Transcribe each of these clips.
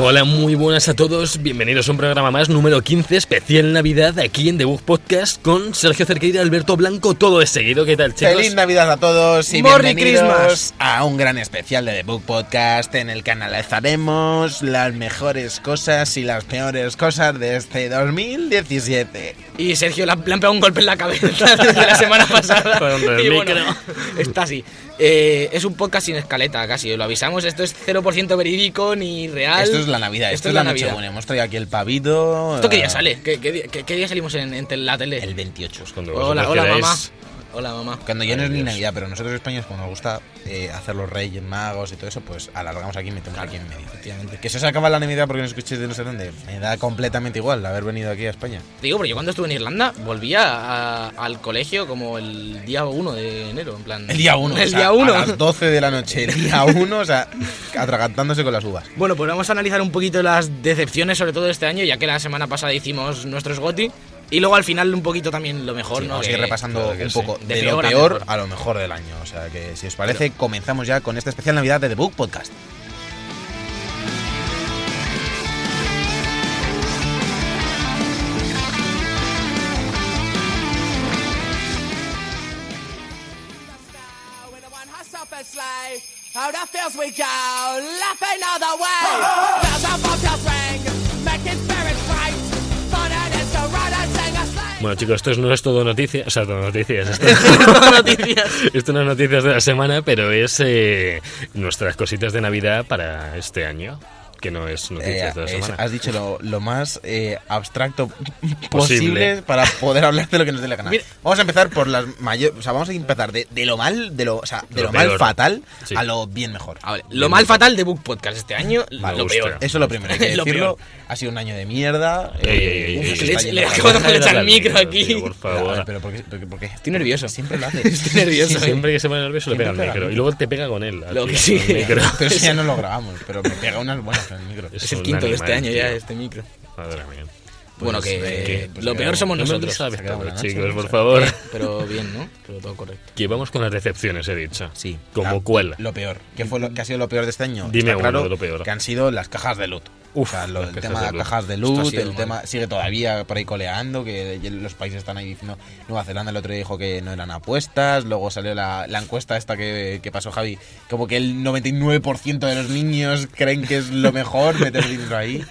Hola, muy buenas a todos. Bienvenidos a un programa más, número 15, especial Navidad, aquí en The Bug Podcast con Sergio Cerqueira, Alberto Blanco, todo es seguido. ¿Qué tal, chicos? Feliz Navidad a todos y Merry bienvenidos Christmas. a un gran especial de The Book Podcast en el que analizaremos las mejores cosas y las peores cosas de este 2017. Y Sergio le han, le han pegado un golpe en la cabeza desde la semana pasada. Con el Y bueno, está así. Eh, es un podcast sin escaleta, casi. Lo avisamos. Esto es 0% verídico ni real. Esto es la Navidad, esto, es la, noche buena. Hemos traído aquí el pavito. ¿Esto qué día eh, sale? ¿Qué, qué día, qué- qué día salimos en, en la tele? El 28. Cuando Hola, hola mamá. Hola mamá. Cuando ya no es ni. Navidad, pero nosotros españoles, como nos gusta eh, hacer los reyes magos y todo eso, pues alargamos aquí y metemos aquí en medio. Efectivamente. Que se os acaba la Navidad porque no escuchéis de no sé dónde. Me da completamente igual haber venido aquí a España. Digo, pero yo cuando estuve en Irlanda volvía a- al colegio como el día 1 de enero, en plan. El día 1. El día 1. A las 12 de la noche, el día 1, o sea, atragantándose con las uvas. Bueno, pues vamos a analizar un poquito las decepciones, sobre todo este año, ya que la semana pasada hicimos nuestros GOTI. Y luego al final un poquito también lo mejor, Sí, ¿no? vamos a ir repasando un sí. poco De de, lo peor a peor mejor. a lo mejor del año. O sea que si os parece, comenzamos ya con esta especial Navidad de The Book Podcast. We go, laughing all the way. Bells on bobtails ring, making Bueno, chicos, esto no es todo noticias, o sea, todo noticias. Esto, noticias. esto no es noticias de la semana, pero es eh, nuestras cositas de Navidad para este año, que no es noticias de la Eh, es- semana. has dicho lo, lo más eh, abstracto Posible. posible para poder hablar de lo que nos dé la gana. Mira- Vamos a empezar por las mayores. O sea, vamos a empezar de, de lo mal, de lo, o sea, de Lo lo, mal peor. fatal Sí. a lo bien mejor. A ver, lo mal fatal de Book Podcast este año, lo hostia. peor. Eso es lo primero, hay que Lo decirlo. Ha sido un año de mierda. Está Le- acabo de echar el micro aquí. por favor. Pero, ¿por qué? Estoy nervioso. Siempre lo haces. Estoy nervioso. Siempre que se pone nervioso le pega el micro y luego te pega con él. Lo que sí. Pero ya no lo grabamos, pero me pega unas buenas el micro. Es el quinto de este año ya, este micro. Madre mía. bueno, que eh, pues lo se peor somos No nosotros. sabes chicos, por favor. Pero bien, ¿no? Pero todo correcto. Que vamos con las decepciones, he dicho. Sí. Como La- cuál. Lo peor. ¿Qué fue lo que ha sido lo peor de este año? Dime Está uno claro de lo peor. Que han sido las cajas de loot. Uf, o sea, lo- el tema de cajas de sido el mal. tema sigue todavía por ahí coleando, que los países están ahí diciendo, Nueva Zelanda el otro día dijo que no eran apuestas, luego salió la, la encuesta esta que, que pasó Javi, como que el 99% de los niños creen que es lo mejor meter dinero ahí.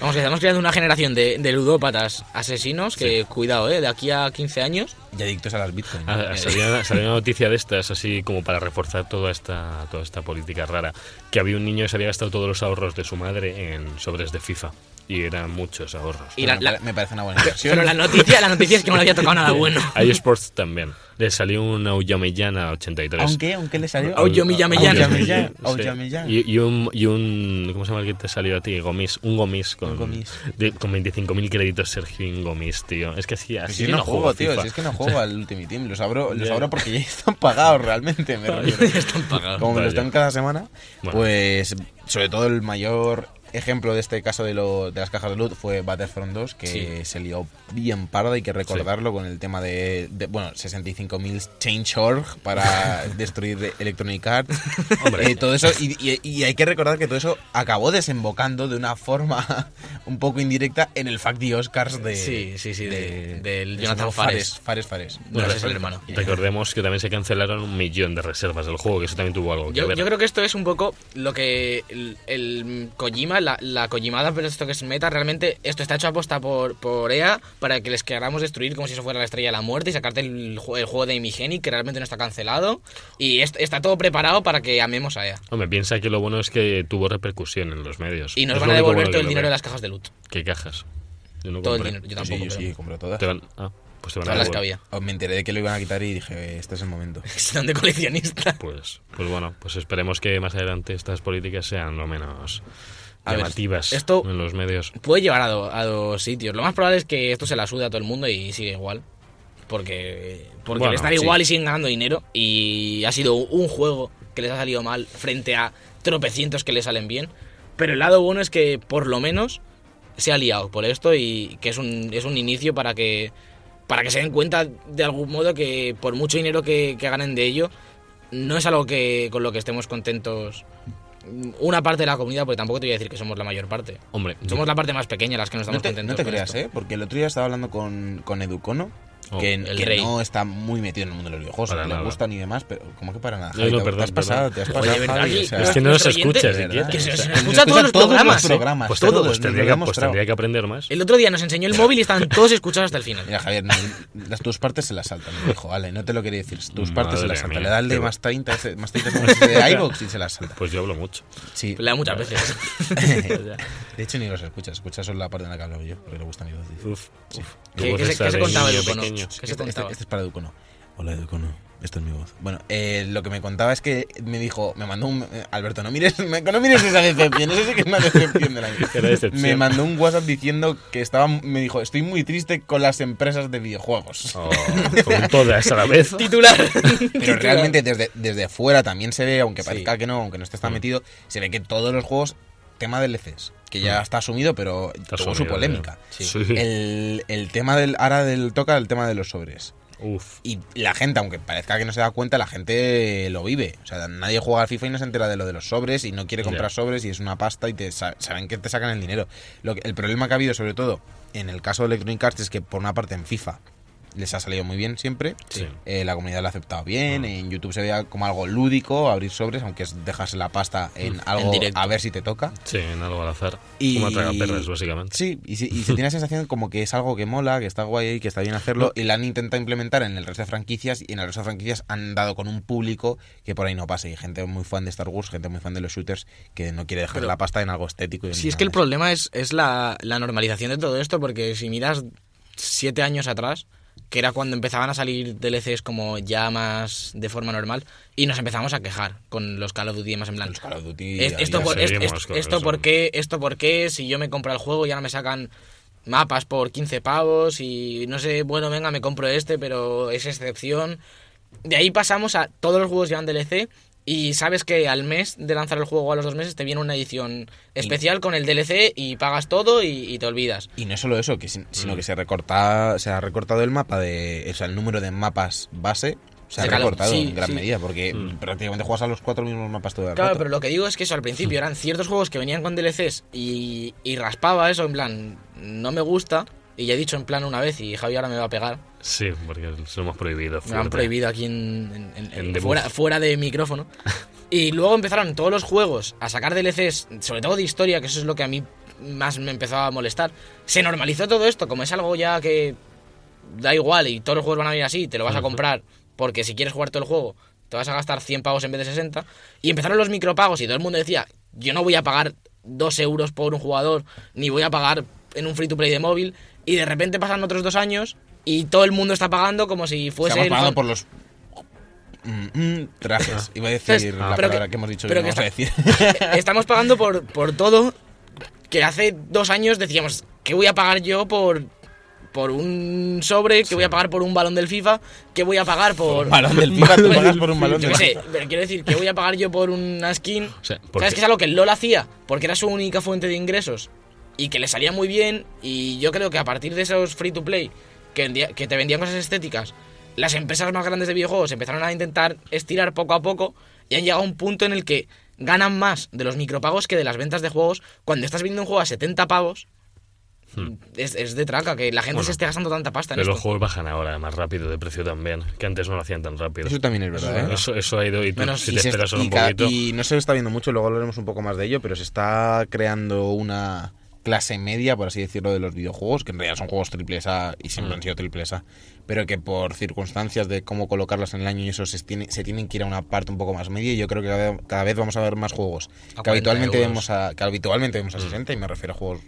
Vamos, que estamos creando una generación de, de ludópatas asesinos que, cuidado, ¿eh? De aquí a 15 años. Y adictos a las bitcoins. ¿no? Ah, salió, salió una noticia de estas, así como para reforzar toda esta, toda esta política rara, que había un niño que se había gastado todos los ahorros de su madre en sobres de FIFA. Y eran muchos ahorros. Y la- me, la- pare- me parece una buena inversión. Pero la noticia, la noticia es que no le había tocado nada bueno. Hay Sports también. Le salió un Aubameyang a 83. Aunque, aunque le salió. Aubameyang. Sí. Y, y un, y un. ¿Cómo se llama el que te salió a ti? Gomis. Un Gomis con, Un Gomis. de- con 25.000 créditos, Sergio Gomis, tío. Es que así, Pues así si no juego, tío, FIFA. si es que no juego al Ultimate Team, los abro, los Ya. abro porque ya están pagados realmente, me refiero. Están pagados. Como me lo están cada semana, Bueno. pues sobre todo el mayor ejemplo de este caso de, lo, de las cajas de loot fue Battlefront 2, que se lió bien parda, hay que recordarlo con el tema de, de, bueno, 65.000 change.org para destruir Electronic Arts. Hombre. Eh, todo eso, y, y- y hay que recordar que todo eso acabó desembocando de una forma un poco indirecta en el Fact the Oscars de... Sí, sí, sí, de- del de- Jonathan no, Fares. Fares, Fares. Bueno, ese es el hermano. Recordemos que también se cancelaron un millón de reservas del juego, que eso también tuvo algo que Yo, ver. yo creo que esto es un poco lo que el, el Kojima, la, la Kojimada, pero esto que es meta, realmente esto está hecho aposta por, por EA para que les queramos destruir como si eso fuera la estrella de la muerte y sacarte el, el juego de Imigenic, que realmente no está cancelado. Y est- está todo preparado para que amemos a EA. Hombre, piensa que lo bueno es que tuvo repercusión en los medios. Y nos Es van a devolver bueno todo el dinero de las cajas de loot. ¿Qué cajas? Yo no Todo el dinero. Yo tampoco. sí, yo sí, compré todas. Te van- ah, pues te van a Todas las que había. Oh, Me enteré de que lo iban a quitar y dije, este es el momento. Están de coleccionista. Pues, pues bueno, pues esperemos que más adelante estas políticas sean lo menos A ver, esto- en los medios. Puede llevar a, do- a dos sitios. Lo más probable es que esto se la sude a todo el mundo y sigue igual. porque, porque Bueno, sí. igual y siguen ganando dinero. Y ha sido un juego que les ha salido mal frente a tropecientos que les salen bien. Pero el lado bueno es que por lo menos se ha liado por esto y que es un, es un inicio para que, para que se den cuenta de algún modo que por mucho dinero que, que ganen de ello, no es algo que con lo que estemos contentos una parte de la comunidad, porque tampoco te voy a decir que somos la mayor parte. Hombre, Somos la parte más pequeña las que no No estamos te, contentos no te creas, esto. ¿eh? Porque el otro día estaba hablando con, con Educono, Oh, que, el que rey. no está muy metido en el mundo de los videojuegos, no le nada. gusta ni demás, pero como que para nada. No, Javi, no, te- perdón, te has pasado, perdón. te has Oye, pasado, de verdad, Javi, aquí- o sea, Es que no nuestro nos escucha oyente- siquiera. que se- O se escucha todos los todos programas, los ¿eh? programas, Pues, todos, todo, pues tendría, que, pues demostrado. tendría que aprender más. El otro día nos enseñó el móvil y estaban todos escuchados hasta el final. Mira, Javier, no, las tus partes se las saltan. Me dijo, vale, no te lo quería decir. Tus Madre partes se las saltan. Le da el de más 30, ese- más 30 como ese de iVoox y se las salta. Pues yo hablo mucho. Sí. Le da muchas veces. De hecho, ni los escuchas. Escuchas solo la parte en la que hablo yo, porque le gusta mi voz. Uf, ¿Qué- se- contaba niño Educono? Pequeño. ¿Qué se Este, este- este es para Educono. Hola, Educono. Esta es mi voz. Bueno, eh, lo que me contaba es que me dijo, me mandó un... eh, Alberto, no mires, no mires esa decepción. Eso sí que es una decepción año. Era decepción. Me mandó un WhatsApp diciendo que estaba... Me dijo, estoy muy triste con las empresas de videojuegos. Oh, con todas a la vez. Titular. Pero realmente desde, desde fuera también se ve, aunque Sí. parezca que no, aunque no estés tan Mm. metido, se ve que todos los juegos, tema DLCs, que ya está asumido, pero Está tuvo su polémica. ya. Sí. Sí. El, el tema del... Ahora del toca el tema de los sobres. Uf. Y la gente, aunque parezca que no se da cuenta, la gente lo vive. O sea, nadie juega al FIFA y no se entera de lo de los sobres y no quiere comprar sobres y es una pasta y te sa- saben que te sacan el dinero. Lo que- el problema que ha habido, sobre todo, en el caso de Electronic Arts, es que por una parte en FIFA les ha salido muy bien siempre. Sí. Eh, la comunidad lo ha aceptado bien. Ah. En YouTube se veía como algo lúdico, abrir sobres, aunque es dejarse la pasta en algo directo. a ver si te toca. Sí, en algo al azar. Y- Como tragaperras, básicamente. Sí, y, se- y se tiene la sensación como que es algo que mola, que está guay y que está bien hacerlo. Y la han intentado implementar en el resto de franquicias. Y en el resto de franquicias han dado con un público que por ahí no pase. Y gente muy fan de Star Wars, gente muy fan de los shooters, que no quiere dejar Pero- la pasta en algo estético. y Si ni es que el problema es, es la, la normalización de todo esto, porque si miras siete años atrás, que era cuando empezaban a salir DLCs como ya más de forma normal, y nos empezamos a quejar con los Call of Duty más en eso. plan. Los Call of Duty, Es- ahí esto, por, es- esto eso. por qué, esto por qué, si yo me compro el juego ya no me sacan mapas por 15 pavos y no sé, bueno, venga, me compro este, pero es excepción. De ahí pasamos a todos los juegos llevan DLC y sabes que al mes de lanzar el juego o a los dos meses te viene una edición especial con el DLC y pagas todo y, y te olvidas. Y no solo eso, que, sin- sino Mm. que se recorta, se ha recortado el mapa de. O sea, el número de mapas base. Se ha claro, recortado sí, en gran sí. medida, porque Mm. prácticamente juegas a los cuatro mismos mapas todo el Claro, rato. pero lo que digo es que eso al principio eran ciertos juegos que venían con DLCs y, y raspaba eso, en plan, no me gusta. Y ya he dicho en plan una vez y Javi ahora me va a pegar. Sí, porque lo hemos prohibido. Lo han prohibido aquí en, en- en- En debug. fuera, fuera de micrófono. Y luego empezaron todos los juegos a sacar DLCs, sobre todo de historia, que eso es lo que a mí más me empezó a molestar. Se normalizó todo esto, como es algo ya que da igual y todos los juegos van a venir así, te lo vas a comprar porque si quieres jugar todo el juego te vas a gastar 100 pavos en vez de 60. Y empezaron los micropagos y todo el mundo decía, yo no voy a pagar 2 euros por un jugador, ni voy a pagar en un free to play de móvil. Y de repente pasan otros dos años y todo el mundo está pagando como si fuese... Estamos pagando por los mm, mm, trajes. Iba a decir la palabra que- que, hemos dicho pero que que vamos a decir. Estamos pagando por, por todo que hace dos años decíamos, ¿qué voy a pagar yo por, por un sobre? ¿Qué voy a pagar por un balón del FIFA? ¿Qué voy a pagar por...? balón del FIFA, tú pagas por un balón Yo del qué sé, FIFA. pero quiero decir, ¿qué voy a pagar yo por una skin? O sea, porque- ¿Sabes que es algo que el LOL hacía? Porque era su única fuente de ingresos y que le salía muy bien y yo creo que a partir de esos free to play que, vendía- que te vendían cosas estéticas, las empresas más grandes de videojuegos empezaron a intentar estirar poco a poco y han llegado a un punto en el que ganan más de los micropagos que de las ventas de juegos cuando estás vendiendo un juego a 70 pavos. Hmm. Es, es de traca que la gente Bueno, se esté gastando tanta pasta en Pero los juegos bajan ahora más rápido de precio también, que antes no lo hacían tan rápido. Eso también es verdad, ¿eh? Eso, eso ha ido y tú, Menos- si Y te se esperas está- solo y un poquito. y no se está viendo mucho, luego hablaremos un poco más de ello, pero se está creando una clase media, por así decirlo, de los videojuegos, que en realidad son juegos triple A y siempre Mm. han sido triple A, pero que por circunstancias de cómo colocarlas en el año y eso se, tiene- se tienen que ir a una parte un poco más media y yo creo que cada, cada vez vamos a ver más juegos A que 40 habitualmente euros. vemos a que habitualmente vemos a 60 y me refiero a juegos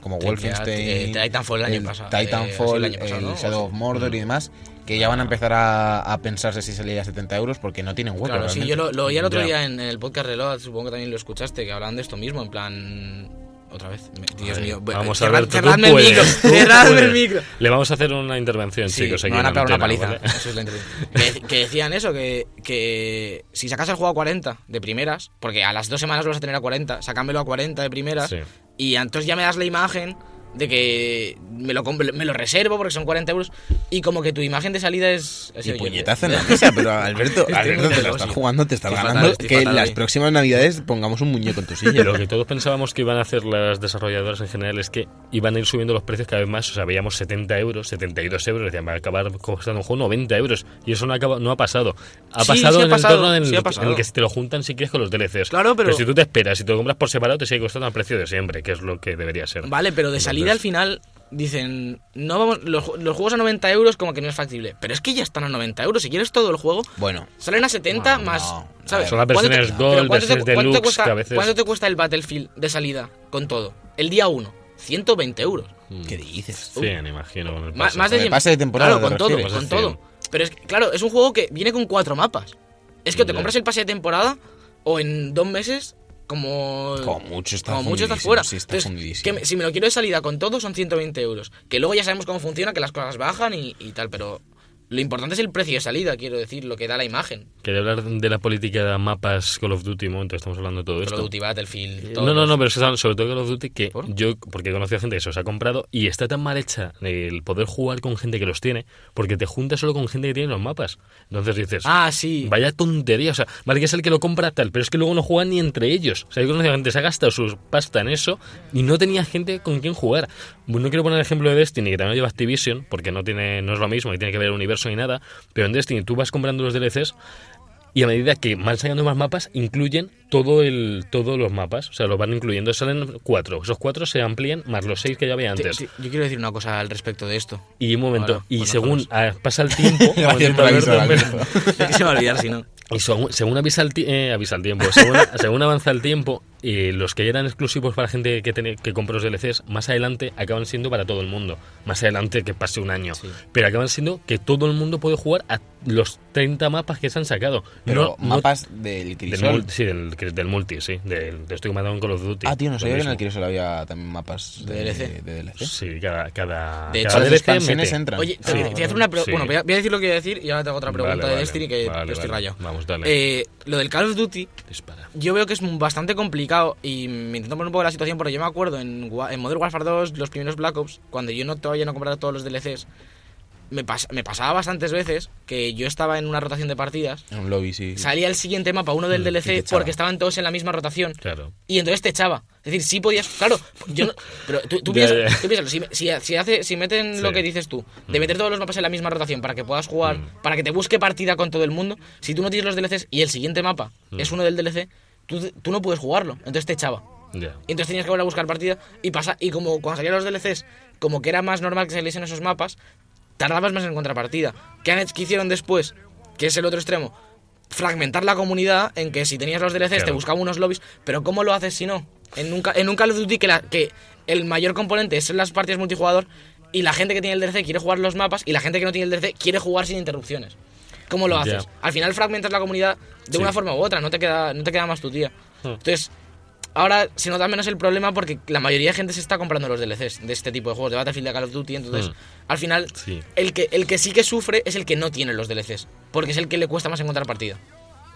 como Wolfenstein, eh, Titanfall el año pasado, eh, Titanfall, el. Shadow of Mordor Mm. y demás, que ya van a empezar a, a pensarse si salía a 70 euros porque no tienen hueco. Claro, sí, yo lo, lo oí el otro día en, en el podcast Reload, supongo que también lo escuchaste, que hablaban de esto mismo, en plan... Otra vez. Dios mío. Vamos a ver, cerradme el micro. Cerradme el micro. Le vamos a hacer una intervención, Sí, chicos. me aquí van a pegar una paliza. ¿vale? Eso es la que, que decían eso, que, que si sacas el juego a 40 de primeras, porque a las dos semanas lo vas a tener a 40, sácamelo a 40 de primeras, Sí. y entonces ya me das la imagen de que me lo, compro- me lo reservo porque son 40 euros, y como que tu imagen de salida es... es Y oye, puñetazo en la mesa, pero Alberto, Alberto te nervioso. estás jugando, te estás ganando fatal, que fatal las próximas navidades pongamos un muñeco en tu silla. Lo que todos pensábamos que iban a hacer las desarrolladoras en general es que iban a ir subiendo los precios cada vez más. O sea, veíamos 70 euros, 72 euros, decían, va a acabar costando un juego 90 euros. Y eso no, acaba, no ha pasado. Ha Sí, pasado sí ha en pasado, el entorno en, sí el- en el que si te lo juntan si quieres con los DLCs. Claro, pero- si tú te esperas, si te lo compras por separado, te sigue costando al precio de siempre, que es lo que debería ser. Vale, pero de salida al final dicen, no vamos, los, ju- los juegos a 90 euros como que no es factible. Pero es que ya están a 90 euros. Si quieres todo el juego, Bueno, salen a 70 Bueno, más... no. ¿sabes? Son las ¿Cuánto versiones pero Gold, ¿cuánto te- versiones cuánto te Deluxe, cuesta- que a veces- ¿Cuánto te cuesta el Battlefield de salida con todo? El día 1, 120 euros. ¿qué dices? 100, imagino. con el Más, pase. más de Con el 100. pase de temporada, Claro, ¿te con todo, con todo. Pero es que, claro, es un juego que viene con cuatro mapas. Es que o te compras el pase de temporada o en dos meses como... Como mucho está como mucho estás fuera. sí, está Entonces, fundidísimo. que me- si me lo quiero de salida con todo son 120 euros. Que luego ya sabemos cómo funciona, que las cosas bajan y, y tal, pero lo importante es el precio de salida, quiero decir, lo que da la imagen. Quería hablar de la política de mapas Call of Duty, momento, estamos hablando de todo Call esto. of Duty, Battlefield, No, todos no, los- no, pero que sobre todo Call of Duty que ¿Por? yo, porque he conocido gente que se los ha comprado y está tan mal hecha el poder jugar con gente que los tiene, porque te juntas solo con gente que tiene los mapas. Entonces dices, Ah, sí. vaya tontería, o sea, vale que es el que lo compra tal, pero es que luego no juegan ni entre ellos. O sea, yo he conocido gente que se ha gastado su pasta en eso y no tenía gente con quien jugar. No quiero poner el ejemplo de Destiny, que también lleva Activision, porque no, tiene, no es lo mismo, ni tiene que ver el universo ni nada, pero en Destiny tú vas comprando los DLCs y a medida que van sacando más mapas, incluyen todo el, todos los mapas. O sea, los van incluyendo. Salen cuatro. Esos cuatro se amplían más los seis que ya había Te- antes. te- yo quiero decir una cosa al respecto de esto. Y un momento. Ahora, y según ah, pasa el tiempo. se va a olvidar si no. y según, según avisa, el eh, avisa el tiempo, según, según avanza el tiempo, eh, los que ya eran exclusivos para gente que, tiene- que compró los DLCs, más adelante acaban siendo para todo el mundo. Más adelante que pase un año. Sí. Pero acaban siendo que todo el mundo puede jugar a los 30 mapas que se han sacado. Pero No- no- mapas del del, Crisol. multi, sí, del, del multi, sí. Del, de esto que me ha dado en Call of Duty. Ah, tío, no sabía que en el. Crisol había también mapas de, De DLC. de DLC. Sí, cada, cada, De cada hecho, las DLC expansiones mete. entran. Oye, te, Sí. te voy a hacer una Sí. Bueno, voy a, voy a decir lo que voy a decir y ahora te hago otra pregunta Vale, de vale. Destiny que Vale, estoy vale. rayado. Vamos, dale. Eh, lo del Call of Duty, Dispara. yo veo que es bastante complicado y me intento poner un poco la situación porque yo me acuerdo en, en Modern Warfare 2, los primeros Black Ops, cuando yo no todavía no compraba todos los DLCs, me, pas- me pasaba bastantes veces que yo estaba en una rotación de partidas, En un lobby, sí. salía el siguiente mapa, uno del te DLC, porque estaban todos en la misma rotación. Claro. Y entonces te echaba. Es decir, sí podías. Claro, yo no. Pero tú, piensas, tú piénsalo, si, si, si hace, si meten lo que dices tú, de meter todos los mapas en la misma rotación para que puedas jugar, Mm. para que te busque partida con todo el mundo, si tú no tienes los DLCs y el siguiente mapa Mm. es uno del DLC, tú, tú no puedes jugarlo. Entonces te echaba. Y entonces tenías que volver a buscar partida y pasa y como cuando salían los DLCs, como que era más normal que saliesen esos mapas, tardabas más en encontrar partida. ¿Qué, hicieron después? Que es el otro extremo. Fragmentar la comunidad en que si tenías los DLCs te Claro. buscaba unos lobbies, pero ¿cómo lo haces si no? En un, en un Call of Duty que, la- que el mayor componente son las partidas multijugador y la gente que tiene el DLC quiere jugar los mapas y la gente que no tiene el DLC quiere jugar sin interrupciones. ¿Cómo lo haces? Al final fragmentas la comunidad de Sí. una forma u otra, no te queda, no te queda más tu tía. Hmm. Entonces, ahora se nota menos el problema porque la mayoría de gente se está comprando los DLCs de este tipo de juegos, de Battlefield, de Call of Duty, entonces Hmm. al final Sí. el, que, el que sí que sufre es el que no tiene los DLCs, porque es el que le cuesta más encontrar partida.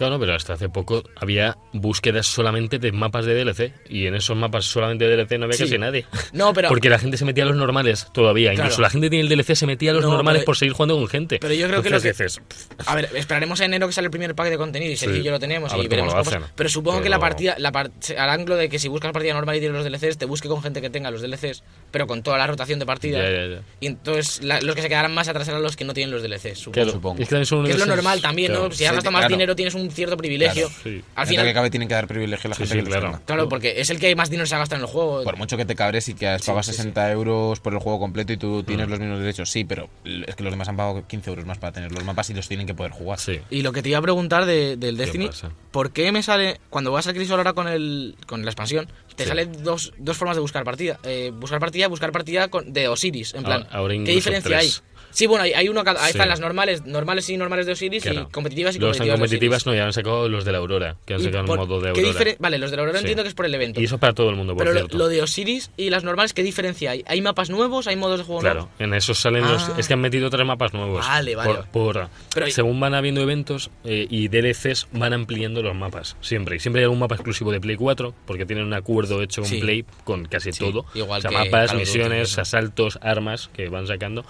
Claro, pero hasta hace poco había búsquedas solamente de mapas de DLC y en esos mapas solamente de DLC no había Sí. casi nadie. No, pero, Porque la gente se metía a los normales todavía. Claro. Incluso la gente tiene el DLC se metía a los No, normales pero- por seguir jugando con gente. pero yo creo que lo que- dices, a ver, esperaremos a enero que sale el primer pack de contenido y Sergio Sí. y yo lo tenemos A y cómo veremos cómo. Pero supongo que la partida, la par- se harán lo de que si buscas partida normal y tienes los DLCs, te busque con gente que tenga los DLCs, pero con toda la rotación de partida. Ya, ya, ya. Y entonces la- los que se quedarán más atrás serán los que no tienen los DLCs, supongo. Claro, supongo. es que también son Que es lo normal también, claro. ¿no? Si gastado más dinero tienes un cierto privilegio. Claro, Sí. Al Dentro que final, cabe tienen que dar privilegio a la Sí, gente sí, que los claro. claro, porque es el que más dinero se ha gastado en el juego. Por mucho que te cabres y que has Sí, pagado sí, sí. 60 euros por el juego completo y tú Mm. tienes los mismos derechos, sí, pero es que los demás han pagado 15 euros más para tener los mapas y los tienen que poder jugar. Sí. Y lo que te iba a preguntar de- del Destiny, pasa? ¿por qué me sale, cuando vas al Crisol ahora con, el, con la expansión, te Sí. sale dos, dos formas de buscar partida? Eh, buscar partida, buscar partida con, de Osiris, en plan. Ahora- ahora ¿Qué diferencia tres. hay? Sí, bueno, hay, hay uno, cada- ahí Sí. están las normales, normales y normales de Osiris Claro. y competitivas y competitivas, de competitivas, Osiris. No, ya han sacado los de la Aurora, que han sacado el modo de ¿qué Aurora. Vale, los de la Aurora Sí. entiendo que es por el evento. Y eso es para todo el mundo, por pero cierto. lo de Osiris y las normales, ¿qué diferencia hay? ¿Hay mapas nuevos? ¿Hay modos de juego Claro, nuevos? en esos salen los... Ah. Es que han metido tres mapas nuevos. Vale, vale. Por, por- Pero- según van habiendo eventos eh, y DLCs, van ampliando los mapas. Siempre. Y siempre hay algún mapa exclusivo de Play 4, porque tienen un acuerdo hecho con Sí. Play con casi Sí, todo. igual o sea, que mapas, misiones, asaltos, armas que van sacando.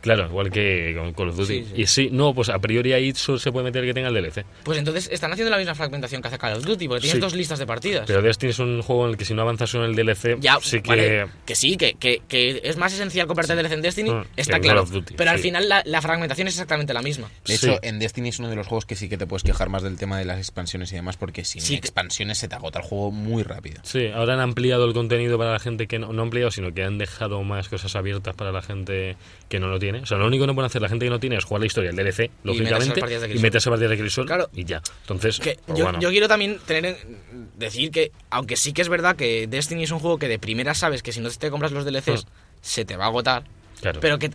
Claro, igual que con Call of Duty. Sí, sí. Y sí, no, pues a priori ahí solo se puede meter el que tenga el DLC. Pues entonces están haciendo la misma fragmentación que hace Call of Duty, porque tienes Sí. dos listas de partidas. Pero Destiny es un juego en el que si no avanzas en el DLC, Ya, sí que... vale, que sí, que, que, que es más esencial comprarte el DLC en Destiny, Ah, está claro. Call of Duty, pero al final la, la fragmentación es exactamente la misma. De Sí. hecho, en Destiny es uno de los juegos que sí que te puedes quejar más del tema de las expansiones y demás, porque sin Sí. expansiones se te agota el juego muy rápido. Sí, ahora han ampliado el contenido para la gente que no, no han ampliado, sino que han dejado más cosas abiertas para la gente que no lo tiene. O sea, lo único que no pueden hacer la gente que no tiene es jugar la historia, el DLC, lógicamente, y meterse a partidas de Crisol Claro. y ya. Entonces, Que pues yo, bueno. yo quiero también tener en- decir que, aunque sí que es verdad que Destiny es un juego que de primera sabes que si no te compras los DLCs Hmm. se te va a agotar, Claro. pero que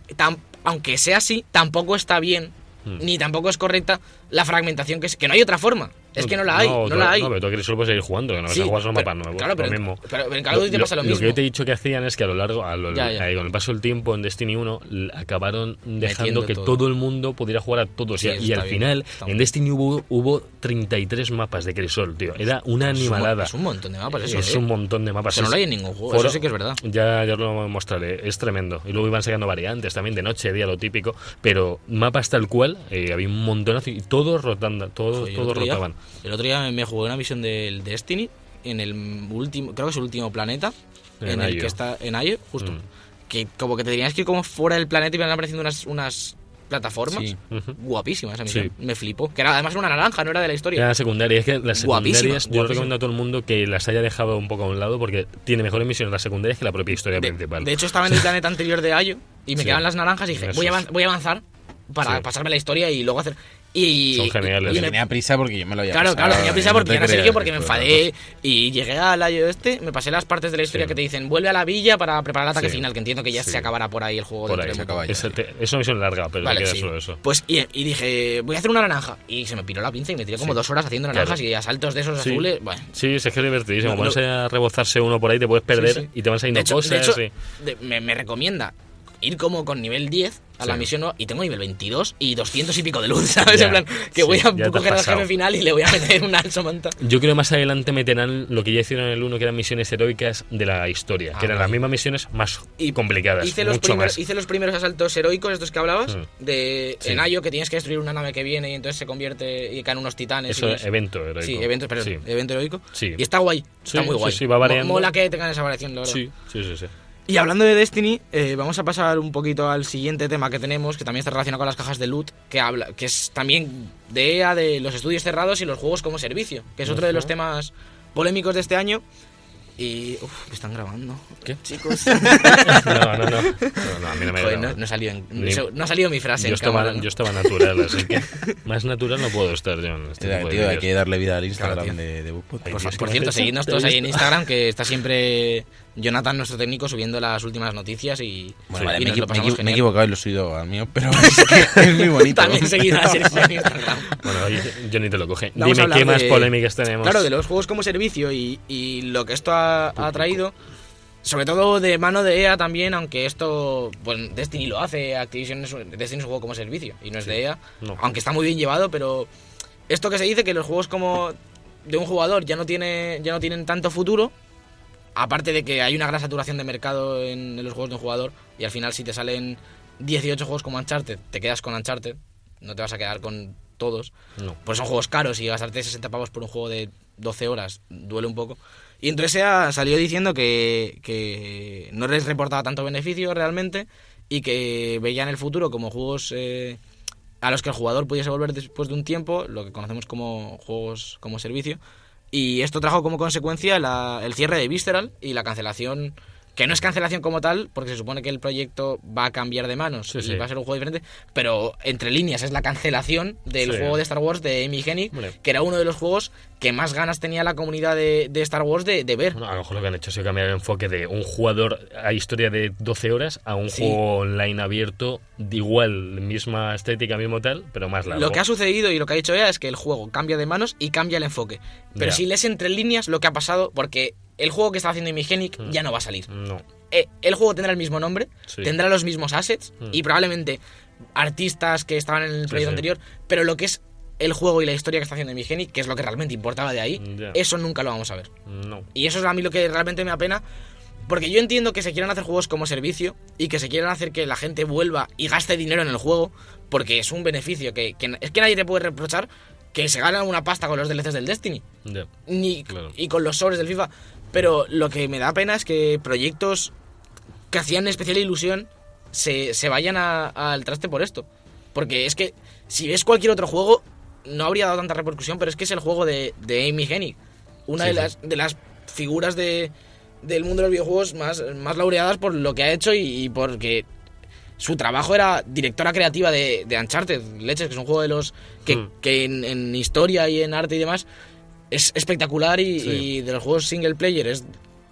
aunque sea así, tampoco está bien, Hmm. ni tampoco es correcta la fragmentación, que, es, que no hay otra forma. Es que no la hay, no, tú- la hay. No, pero tú a Crisol puedes seguir jugando, que no vas Sí, a jugar solo pero- mapas nuevos. Claro, pero, lo mismo. pero en Call of Duty te pasa lo, mismo. que yo te he dicho que hacían es que a lo largo, a lo- Ya, ya. ahí con el paso del tiempo en Destiny 1, l- acabaron dejando Metiendo que todo. todo. el mundo pudiera jugar a todos. Sí, y y al bien, final, en. Destiny hubo, hubo 33 mapas de Crisol, tío. Era una Es un mo- animalada. Es un montón de mapas eso, es ¿eh? un montón de mapas. Eso no lo hay en ningún juego, Foro- eso sí que es verdad. Ya, ya lo mostraré, es tremendo. Y luego iban sacando variantes también de noche, día, lo típico. Pero mapas tal cual, eh, había un montón y todos rotando, todos, todos rotaban. El otro día me jugué una misión del Destiny en el último, creo que es el último planeta, En en, el que está en Ayo, justo. Mm. Que como que te tenías que ir como fuera del planeta y me van apareciendo unas, unas plataformas Sí. Ujú. guapísimas esa misión. Sí. Me flipó. Que era, además era una naranja, no era de la historia. Era la secundaria, es que las Guapísima, secundarias yo guapísima. recomiendo a todo el mundo que las haya dejado un poco a un lado porque tiene mejores misiones las secundarias que la propia historia de, principal. de hecho estaba en el planeta anterior de Ayo y me Sí. quedaban las naranjas y dije, voy a, voy a avanzar para pasarme la historia y luego hacer... Y, Son geniales. y Yo me- tenía prisa porque yo me lo había Claro, pasado, claro, tenía prisa no porque te era creas, Sergio, porque me enfadé y llegué al año este, me pasé las partes de la historia Sí. que te dicen vuelve a la villa para preparar el ataque Sí. final, que entiendo que ya Sí. se acabará por ahí el juego por ahí de acaba. Esa te- es una misión larga, pero Vale, queda sí. solo eso. Pues y, y dije, voy a hacer una naranja. Y se me piró la pinza y me tiré como Sí. dos horas haciendo Claro. naranjas y asaltos de esos Sí. azules. Bueno, Sí, es que es divertidísimo. No, Vas no. a rebozarse uno por ahí, te puedes perder Sí, sí. y te van saliendo cosas. y- me recomienda ir como con nivel 10 a la misión y tengo nivel 22 y 200 y pico de luz, ¿sabes? Ya, en plan, que sí, voy a coger al jefe final y le voy a meter una alzomanta. Yo creo que más adelante meterán lo que ya hicieron en el 1, que eran misiones heroicas de la historia, Ah, que eran las mismas misiones más Y complicadas, Hice los, mucho más. hice los primeros asaltos heroicos, estos que hablabas, Mm. de Sí. en Ayo, que tienes que destruir una nave que viene y entonces se convierte y caen unos titanes. Eso, y los- evento heroico. Sí, evento, Sí. evento heroico. Sí. Y está guay, está muy guay. sí, va variando. Mo- Mola que tengan esa variación, la verdad. Sí, sí, sí, sí. Y hablando de Destiny, eh, vamos a pasar un poquito al siguiente tema que tenemos, que también está relacionado con las cajas de loot, que habla, que es también de EA, de los estudios cerrados y los juegos como servicio, que es otro de los temas polémicos de este año. Y. Uf, me están grabando. ¿Qué? Chicos. No, no, no. No, no, a mí no me Joder, no, no ha salido en- Ni- no ha salido mi frase yo, en estaba, cámara, ¿no? yo estaba natural, así que más natural no puedo estar yo en este de tío, hay que darle vida al Instagram Claro, de, de Por, por cierto, seguidnos todos ahí en. Instagram, que está siempre Jonathan, nuestro técnico, subiendo las últimas noticias y, Bueno, y vale, me, nos equi- lo me pasamos me he equivocado y lo he subido al mío, pero es que es muy bonito. También seguid a Sergio en Instagram. Bueno, ni te lo coge. Vamos Dime qué más de- polémicas tenemos. Claro, de los juegos como servicio y, y lo que esto ha, ha traído, sobre todo de mano de EA también, aunque esto, pues Destiny lo hace, Activision es, Destiny es un juego como servicio y no es de EA, No. aunque está muy bien llevado, pero esto que se dice que los juegos como de un jugador ya no tiene ya no tienen tanto futuro, aparte de que hay una gran saturación de mercado en, en los juegos de un jugador y al final si te salen 18 juegos como Uncharted, te quedas con Uncharted, no te vas a quedar con todos. No. Pues son juegos caros y gastarte 60 pavos por un juego de 12 horas duele un poco. Y entonces SEA salió diciendo que, que no les reportaba tanto beneficio realmente y que veían el futuro como juegos eh, a los que el jugador pudiese volver después de un tiempo, lo que conocemos como juegos como servicio. Y esto trajo como consecuencia la- el cierre de Visceral y la cancelación, que no es cancelación como tal, porque se supone que el proyecto va a cambiar de manos Sí, y sí. va a ser un juego diferente, pero entre líneas es la cancelación del Sí. juego de Star Wars de Amy Hennig, que era uno de los juegos que más ganas tenía la comunidad de, de Star Wars de, de ver. Bueno, a lo mejor lo que han hecho es cambiar el enfoque de un jugador a historia de 12 horas a un Sí. juego online abierto de igual, misma estética, mismo tal, pero más largo. Lo que ha sucedido y lo que ha dicho ella es que el juego cambia de manos y cambia el enfoque. Pero Ya. si lees entre líneas lo que ha pasado, porque el juego que está haciendo Imigenic Mm. ya no va a salir. No. Eh, el juego tendrá el mismo nombre, Sí. tendrá los mismos assets Mm. y probablemente artistas que estaban en el proyecto sí. anterior, pero lo que es el juego y la historia que está haciendo Imigenic, que es lo que realmente importaba de ahí, eso nunca lo vamos a ver. No. Y eso es a mí lo que realmente me apena. Porque yo entiendo que se quieran hacer juegos como servicio y que se quieran hacer que la gente vuelva y gaste dinero en el juego, porque es un beneficio que, que- es que nadie te puede reprochar que se gana una pasta con los DLCs del Destiny ni, Claro. y con los sobres del FIFA. Pero lo que me da pena es que proyectos que hacían especial ilusión se, se vayan al traste por esto. Porque es que si ves cualquier otro juego, no habría dado tanta repercusión, pero es que es el juego de, de Amy Hennig. Una Sí, de, sí. las, de las figuras de, del mundo de los videojuegos más, más laureadas por lo que ha hecho y, y porque su trabajo era directora creativa de, de Uncharted, Leches, que es un juego de los que, Hmm. que en, en historia y en arte y demás es espectacular y, Sí. y de los juegos single player es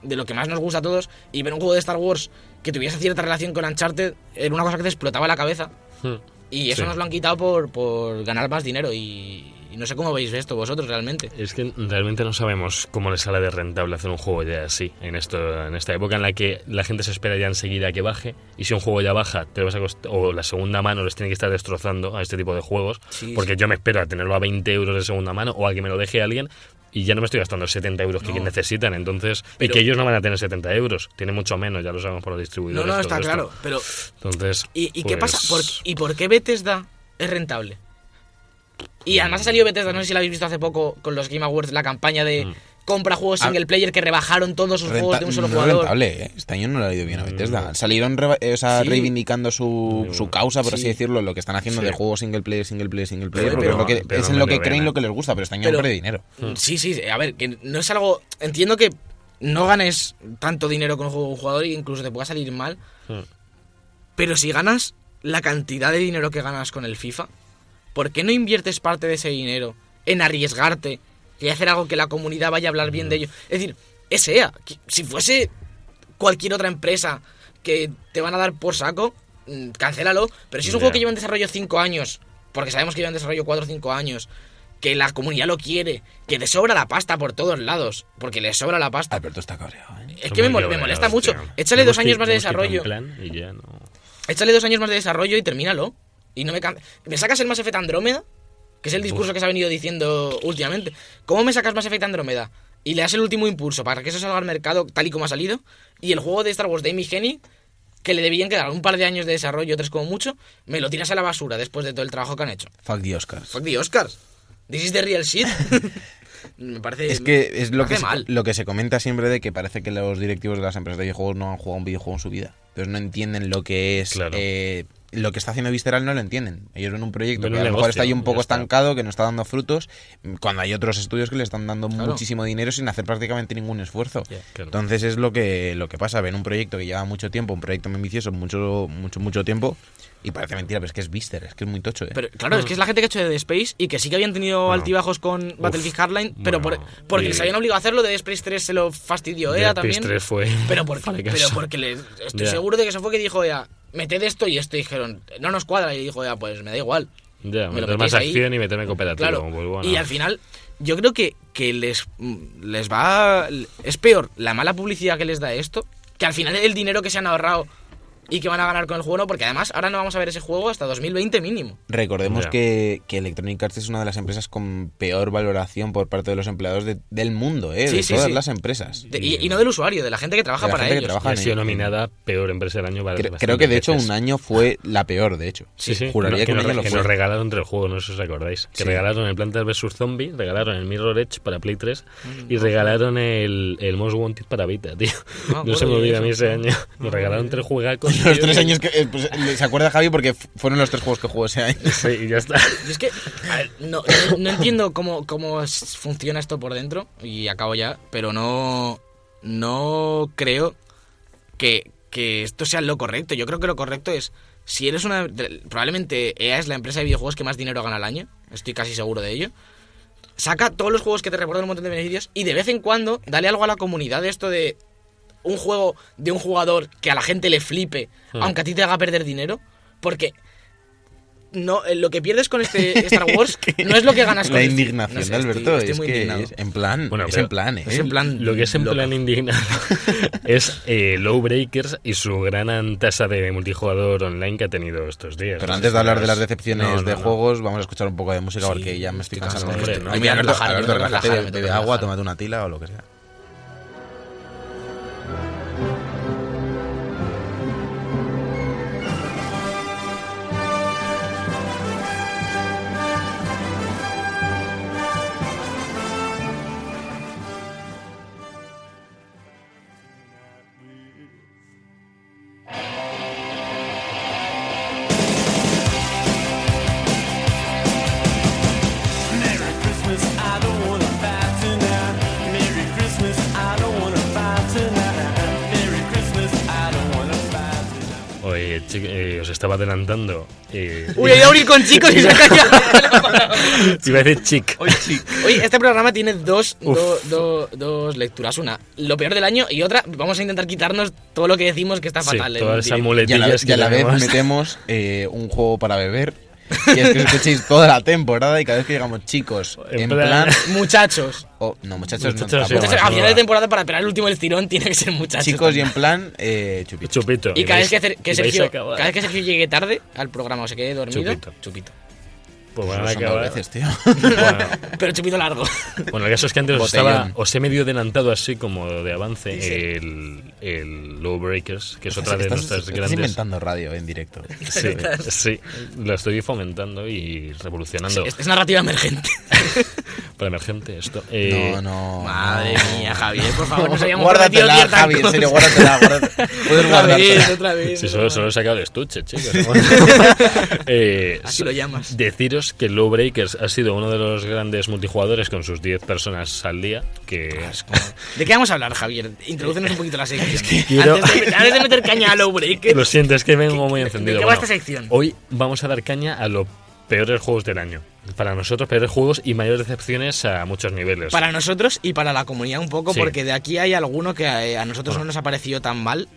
de lo que más nos gusta a todos. Y ver un juego de Star Wars que tuviese cierta relación con Uncharted era una cosa que te explotaba la cabeza. Hmm. Y eso Sí. nos lo han quitado por, por ganar más dinero. Y, y no sé cómo veis esto vosotros realmente. Es que realmente no sabemos cómo le sale de rentable hacer un juego ya así, en esto, en esta época en la que la gente se espera ya enseguida que baje, y si un juego ya baja, te vas a cost- o la segunda mano les tiene que estar destrozando a este tipo de juegos, Sí, porque sí. yo me espero a tenerlo a 20 euros de segunda mano, o a que me lo deje alguien, y ya no me estoy gastando 70 euros que No. necesitan, entonces, Pero- y que ellos no van a tener 70 euros, tienen mucho menos, ya lo sabemos por los No, distribuidores. no, todo está esto. claro. Pero, Entonces, ¿y, y qué pues, pasa? ¿Por, ¿Y por qué Bethesda es rentable? Y además ha salido Bethesda, no sé si la habéis visto hace poco con los Game Awards, la campaña de Mm. Compra juegos Ah. single player que rebajaron todos sus juegos de un solo no jugador. rentable, ¿eh? Este año no le ha ido bien a Bethesda. No. Salieron eh, o sea, Sí. reivindicando su, No. su causa, por así Sí. decirlo, lo que están haciendo Sí. de juegos single player, single player, single player, Pero- porque es, lo que, pero es no en lo que creen lo que les gusta, pero este año perdido dinero. Sí, sí, a ver, que no es algo. Entiendo que no ganes tanto dinero con un juego de un jugador y incluso te pueda salir mal, pero si ganas la cantidad de dinero que ganas con el FIFA, ¿por qué no inviertes parte de ese dinero en arriesgarte y hacer algo que la comunidad vaya a hablar bien de ello? Es decir, es EA. Si fuese cualquier otra empresa que te van a dar por saco, mm, cancélalo. Pero si es un juego que lleva en desarrollo 5 años, porque sabemos que lleva en desarrollo 4 o 5 años, que la comunidad lo quiere, que le sobra la pasta por todos lados, porque le sobra la pasta. Alberto está cabreado, ¿eh? Es que me, molesta mucho. Échale dos años más de desarrollo. plan y ya no. Échale dos años más de desarrollo y termínalo. Y no me can- ¿Me sacas el Mass Effect Andrómeda? Que es el discurso que se ha venido diciendo últimamente. ¿Cómo me sacas Mass Effect Andrómeda? Y le das el último impulso para que eso salga al mercado tal y como ha salido. Y el juego de Star Wars de Amy Hennig, que le debían quedar un par de años de desarrollo, tres como mucho, me lo tiras a la basura después de todo el trabajo que han hecho. Fuck the Oscars. Fuck the Oscars. This is the real shit. me parece. Es que es lo que, se, mal. lo que se comenta siempre de que parece que los directivos de las empresas de videojuegos no han jugado un videojuego en su vida. Entonces no entienden lo que es... Claro. eh, lo que está haciendo Visceral no lo entienden. Ellos ven un proyecto que a lo mejor está ahí un poco estancado, que no está dando frutos, cuando hay otros estudios que le están dando Claro. muchísimo dinero sin hacer prácticamente ningún esfuerzo. Claro. Entonces es lo que, lo que pasa. Ven un proyecto que lleva mucho tiempo, un proyecto muy ambicioso, mucho, mucho, mucho tiempo, y parece mentira, pero es que es Viscer, es que es muy tocho. ¿eh? Pero claro, es que es la gente que ha hecho Dead Space y que sí que habían tenido Bueno. altibajos con Battlefield Hardline, pero bueno, por- porque y- se habían obligado a hacerlo, de Dead Space 3 se lo fastidió EA Space también. 3 fue Pero, porque, pero porque le- estoy seguro de que eso fue que dijo EA, meted esto y esto. Y dijeron, no nos cuadra. Y dijo EA, pues me da igual. Ya, Me meter más ahí. acción y meterme cooperativo. Claro. pues bueno. Y al final, yo creo que, que les, les va. Es peor la mala publicidad que les da esto, que al final el dinero que se han ahorrado y que van a ganar con el juego, no, porque además ahora no vamos a ver ese juego hasta 2020 mínimo. Recordemos que, que Electronic Arts es una de las empresas con peor valoración por parte de los empleados de- del mundo, ¿eh? Sí, de sí, todas sí. las empresas. De- y, y no del usuario, de la gente que trabaja De la para gente que ellos. trabaja. Y ha sido nominada peor empresa del año. Cre- varias- creo que de hecho un año fue la peor, de hecho. Sí, sí. Juraría no- que, que, un año lo que fue. nos regalaron tres juegos, no sé si os acordáis. Que Sí. regalaron el Plantas vs. Zombie, regalaron el Mirror Edge para Play 3 Mm, y regalaron el, el Most Wanted para Vita, tío. Ah, no se me olvida a mí ese año. Nos regalaron tres juegacos. Los tío, tres años que... eh, pues, se acuerda Javi porque fueron los tres juegos que jugó ese año. Sí, y ya está. Y es que a ver, no, no- no entiendo cómo, cómo funciona esto por dentro, y acabo ya, pero no, no creo que, que esto sea lo correcto. Yo creo que lo correcto es, si eres una... Probablemente EA es la empresa de videojuegos que más dinero gana al año, estoy casi seguro de ello. saca todos los juegos que te reportan un montón de beneficios y de vez en cuando dale algo a la comunidad de esto de un juego de un jugador que a la gente le flipe, Hmm. aunque a ti te haga perder dinero, porque no eh, lo que pierdes con este Star Wars no es lo que ganas con La este- indignación no sé, de estoy- Alberto estoy es muy que es en plan, Bueno, es en plan, ¿eh? Es en plan Lo que es en loca. plan indignado es eh, Lowbreakers y su gran tasa de multijugador online que ha tenido estos días. Pero ¿no? antes de hablar de las decepciones No, no, de no. juegos, vamos a escuchar un poco de música Sí, porque ya me estoy cansando. de esto. Alberto, Alberto, relájate, bebe agua, tómate una tila o lo que sea. Estaba adelantando. eh, Uy, he ido a abrir con chicos y se ha callado. iba a decir chic. Oye, este programa tiene dos, do- do- dos lecturas. Una, lo peor del año, y otra, vamos a intentar quitarnos todo lo que decimos que está Sí, fatal. en todas esas directo. Y a la, muletillas y que a la vez metemos eh, un juego para beber. Y es que os escuchéis toda la temporada y cada vez que digamos chicos, En en, plan- plan. Muchachos. oh, no, muchachos, Muchachos, no, tampoco. Más a final de temporada, para esperar el último del tirón, tiene que ser muchachos. Chicos, y en plan, eh, chupito. Chupito. Y cada vez vais- que, que Sergio, cada vez que Sergio llegue tarde al programa o se quede dormido, Chupito. chupito. Pues van a acabar. veces, tío. Bueno, Pero chupito largo. Bueno, el caso es que antes os, Botellón. estaba, os he medio adelantado así como de avance Sí, sí. el, el Lowbreakers, que es otra de Estás- nuestras estás grandes... inventando radio en directo. Sí, sí, lo estoy fomentando y revolucionando. Es, es narrativa emergente. Para emergente esto. Eh, no, no. Madre no. mía, Javier, por favor, nos habíamos prometido Guárdatela, ciertas Javi, en serio, cosas. guárdatela. guárdatela. Puedes Otra vez, guardártela. otra vez. Si solo, solo he sacado el estuche, chicos. Eh, Así lo llamas. Deciros que Lowbreakers ha sido uno de los grandes multijugadores con sus 10 personas al día. Que ¿De qué vamos a hablar, Javier? Introducenos un poquito la sección. quiero- Antes, de, antes de meter caña a Low Breaker, lo siento, es que vengo muy encendido. ¿De qué va Bueno, esta sección? Hoy vamos a dar caña a los peores juegos del año. Para nosotros, peores juegos y mayores decepciones a muchos niveles. Para nosotros y para la comunidad un poco, Sí. porque de aquí hay alguno que a, a nosotros no nos ha parecido tan mal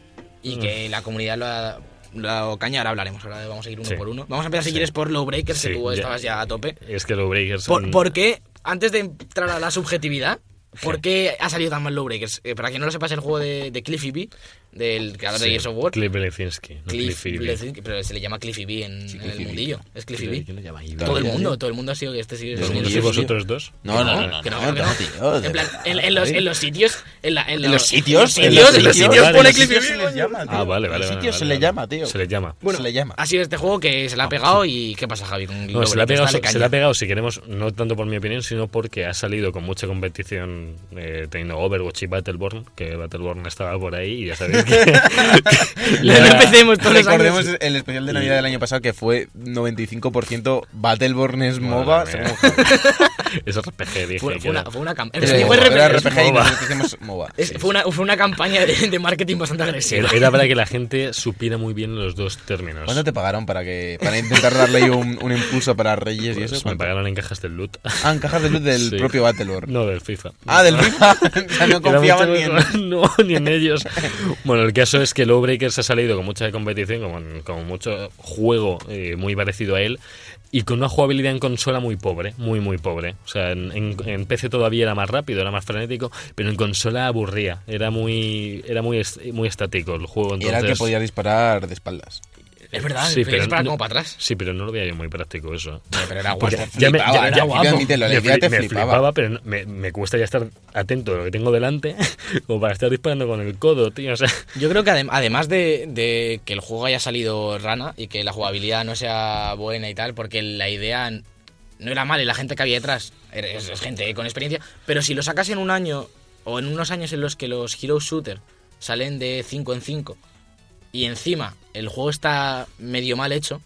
y que la comunidad lo ha... Lo caña, ahora hablaremos, ahora vamos a ir uno Sí. por uno. Vamos a empezar si quieres por Low Breakers, Sí, que tú ya. estabas ya a tope. Es que Lowbreakers... ¿Por, mm, por qué, antes de entrar a la subjetividad, por qué ha salido tan mal Low Breakers? Eh, para quien no lo sepa, es el juego de, de Cliffy B, del creador de sí, Gears of War. Cliff Blesinski, no Cliff, B. Pero se le llama Cliffy B en, en Cliffy el B. mundillo. Es Cliffy B. ¿Quién lo llama ahí? Todo el mundo, todo el mundo ha sido que este sigue Todo el ¿No mundo sois sí, vosotros dos? No, no, no, no, que no, no, que no. tío, En plan, en, en los, en los sitios, en, la, en, En los sitios, en en los los sitios, pone en los Cliffy B. se les llama, tío. Ah, vale, En vale. los vale, sitios se le llama, tío. Se le llama. Bueno, se le llama. ha sido este juego que se le ha pegado y ¿qué pasa, Javi? Con No, se le, ha pegado, se le ha pegado, si queremos, no tanto por mi opinión, sino porque ha salido con mucha competición eh, teniendo Overwatch y Battleborn, que Battleborn estaba por ahí y ya sabéis que... que No empecemos todos Recordemos años. el especial de Navidad del año pasado que fue 95% Battleborn es Madre MOBA. Javi. Es RPG, dije. Fue, fue una, fue una campaña. Era fue, RPG. Y MOBA. nosotros hicimos MOBA. Es- fue una, fue una campaña de, de marketing bastante agresiva. Era, era para que la gente supiera muy bien los dos términos. ¿Cuánto te pagaron para que para intentar darle ahí un, un impulso para Reyes y Pues eso? me ¿Cuánto? pagaron en cajas del loot. Ah, en cajas de luz del Sí. propio Battleborn. No, del FIFA. Ah, del FIFA. o sea, no confiaban ni en... No, ni en ellos. Bueno, el caso es que Lowbreakers ha salido con mucha competición, con, con mucho juego eh, muy parecido a él, y con una jugabilidad en consola muy pobre, muy, muy pobre. O sea, en, en- en PC todavía era más rápido, era más frenético, pero en consola aburría. Era muy era muy, muy estático el juego. Era Entonces, el que podía disparar de espaldas. Es verdad, Sí, pero para no- como para atrás. Sí, pero no lo veía yo muy práctico eso. Pero era guapo. ya me, flipaba, ya- ya- era ya- guapo. Admítelo, me, idea fli- te me flipaba. pero no- me, me cuesta ya estar atento a lo que tengo delante como para estar disparando con el codo, tío. O sea, Yo creo que adem- además de, de que el juego haya salido rana y que la jugabilidad no sea buena y tal, porque la idea no era mala y la gente que había detrás es gente con experiencia, pero si lo sacas en un año o en unos años en los que los Hero Shooter salen de 5 en 5 y encima el juego está medio mal hecho,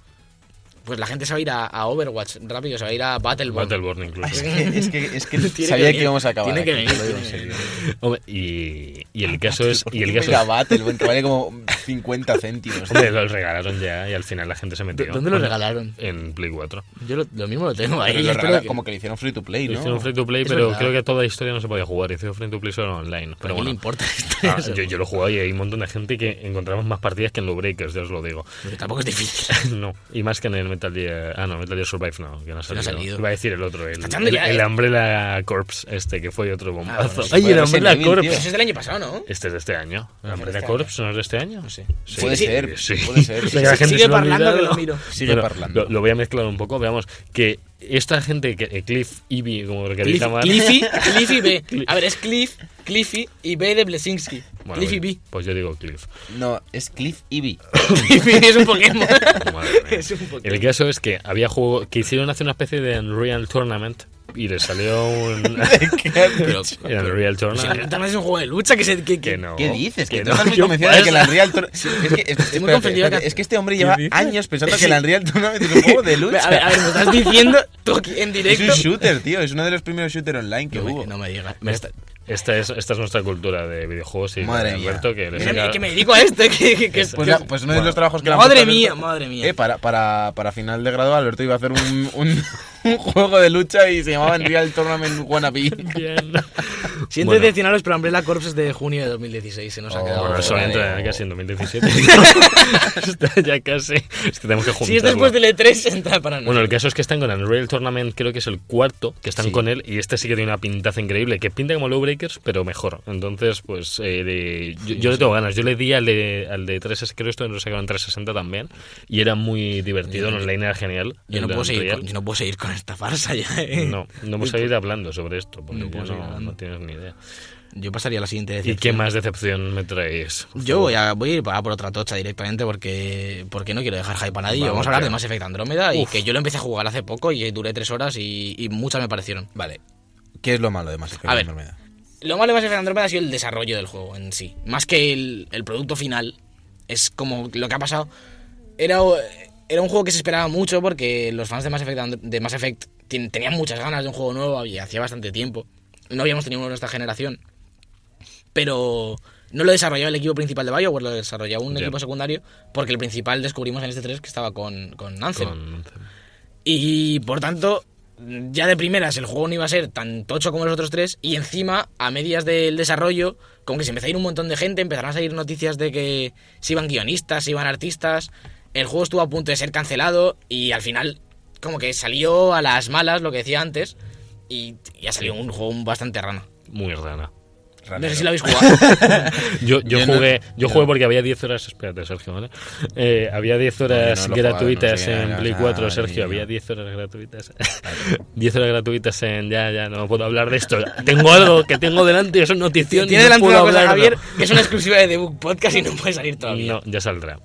pues la gente se va a ir a, a Overwatch rápido, se va a ir a Battleborn. Battleborn incluso. Es que, es que, es que Tiene sabía que que, íbamos a acabar. tiene que aquí, venir. Hombre, y, y el caso es... Y el caso es que vale como 50 céntimos. hombre, lo regalaron ya y al final la gente se metió. ¿Dónde lo regalaron? En Play 4. Yo lo, lo mismo lo tengo ahí. Pero lo espero regala- que- Como que le hicieron free to play, Lo ¿no? hicieron free to play, Es pero verdad. creo que toda la historia no se podía jugar. Hicieron free to play solo online. Pero ¿A quién bueno, le importa esto? Ah, Eso. yo, yo lo he jugado y hay un montón de gente que encontramos más partidas que en los Breakers, ya os lo digo. Pero tampoco es difícil. no, y más que en el Metal Gear. Ah, no, Metal Gear Survive no, que no ha Que no salido. ha salido. Iba a decir el otro, el, el, ya, el eh. Umbrella Corps, este, que fue otro bombazo. bueno, sí, ¡Ay, el Umbrella Corps! tío. Eso es del año pasado, ¿no? Este es de este año. ¿El Umbrella este Corps no es de este año? No sé. Sí, Puede sí, ser, sí. puede ser. Sí, Sigue parlando que lo miro. Sigue Bueno, parlando. Lo, lo voy a mezclar un poco, veamos, que esta gente, que eh, Cliff, Ivy, como lo queréis Cliff, llamar... Cliffy, Cliffy B. A ver, es Cliff, Cliffy y B de Blesinski. Bueno, Cliffy pues, B. pues yo digo Cliff. No, es Cliff Eevee. Cliffy es un Pokémon. Madre mía. es un Pokémon. El caso es que había juego que hicieron hace una especie de Unreal Tournament y le salió un Pero, el Unreal si no, Tournament. también es un juego de lucha que se... Que, Que que- no. ¿Qué dices? Que, tú no. estás muy ¿Qué convencido de que el Unreal Tour- es que, es, Estoy muy espérate, es que este hombre lleva años pensando que el Unreal Tournament es un juego de lucha. A ver, a ver, me estás diciendo tú aquí en es directo... un shooter, tío. Es uno de los primeros shooters online que No hubo. me, no me digas. Me está- Esta es, esta es nuestra cultura de videojuegos y Madre de mía. Alberto que le que, saca- me, que me dedico a esto. Que, que, que- Pues, pues uno de Bueno. los trabajos que Madre mía, Alberto- madre mía. Eh, para, para, para final de grado, Alberto iba a hacer un, un, un juego de lucha y se llamaba Unreal Tournament Wannabe. Bien. Siento Bueno. decepcionaros, pero Umbrella Corps es de junio de 2016. Se nos ha Oh, quedado. Bueno, eso entra casi en 2017. Está ya casi. Es que tenemos que juntarlo. si es después del E3, entra para Bueno, nosotros. el caso es que están con Unreal Tournament, creo que es el cuarto, que están Sí. con él, y este sí que tiene una pintaza increíble, que pinta como Low Pero mejor. Entonces, pues, eh, de- yo, yo le tengo ganas. Yo le di al de, al de 360, creo que esto lo sacaron en 360 también, y era muy divertido, en online era genial. Yo no, puedo seguir con, yo no puedo seguir con esta farsa ya, ¿eh? No, no hemos seguir hablando sobre esto, porque No no, no tienes ni idea. Yo pasaría a la siguiente ¿Y decepción. qué más decepción me traéis? Yo voy a, voy a ir a por otra tocha directamente porque, porque no quiero dejar hype a nadie. Vamos Vamos, a hablar de Mass Effect Andrómeda y que yo lo empecé a jugar hace poco y duré tres horas y, y muchas me parecieron. Vale. ¿Qué es lo malo de Mass Effect A ver. Andromeda? Lo malo de Mass Effect Andrómeda ha sido el desarrollo del juego en sí. Más que el, el producto final, es como lo que ha pasado. Era, era un juego que se esperaba mucho porque los fans de Mass Effect, And- de Mass Effect tien- tenían muchas ganas de un juego nuevo y hacía bastante tiempo. No habíamos tenido uno en nuestra generación. Pero no lo desarrollaba el equipo principal de BioWare, lo desarrollaba un equipo secundario porque el principal descubrimos en este 3 que estaba con, con Anthem. Con- Y por tanto, ya de primeras el juego no iba a ser tan tocho como los otros tres. Y encima, a medias del desarrollo, como que se empezó a ir un montón de gente, empezaron a salir noticias de que se iban guionistas, se iban artistas. El juego estuvo a punto de ser cancelado y al final, como que salió a las malas, lo que decía antes. Y ya salió un juego bastante rana. Muy No sé si lo habéis jugado. Yo, yo jugué, yo yo jugué porque había 10 horas, espérate Sergio, ¿vale? Eh, había 10 horas No, jugado, gratuitas en Play ya, 4, ya, Sergio, había 10 horas gratuitas. 10 horas gratuitas en, ya, ya, no puedo hablar de esto. Tengo algo que tengo delante, eso es notición. Tiene delante puedo una cosa, hablarlo. Javier, que es una exclusiva de Debug Podcast y no puede salir todavía. No, ya saldrá.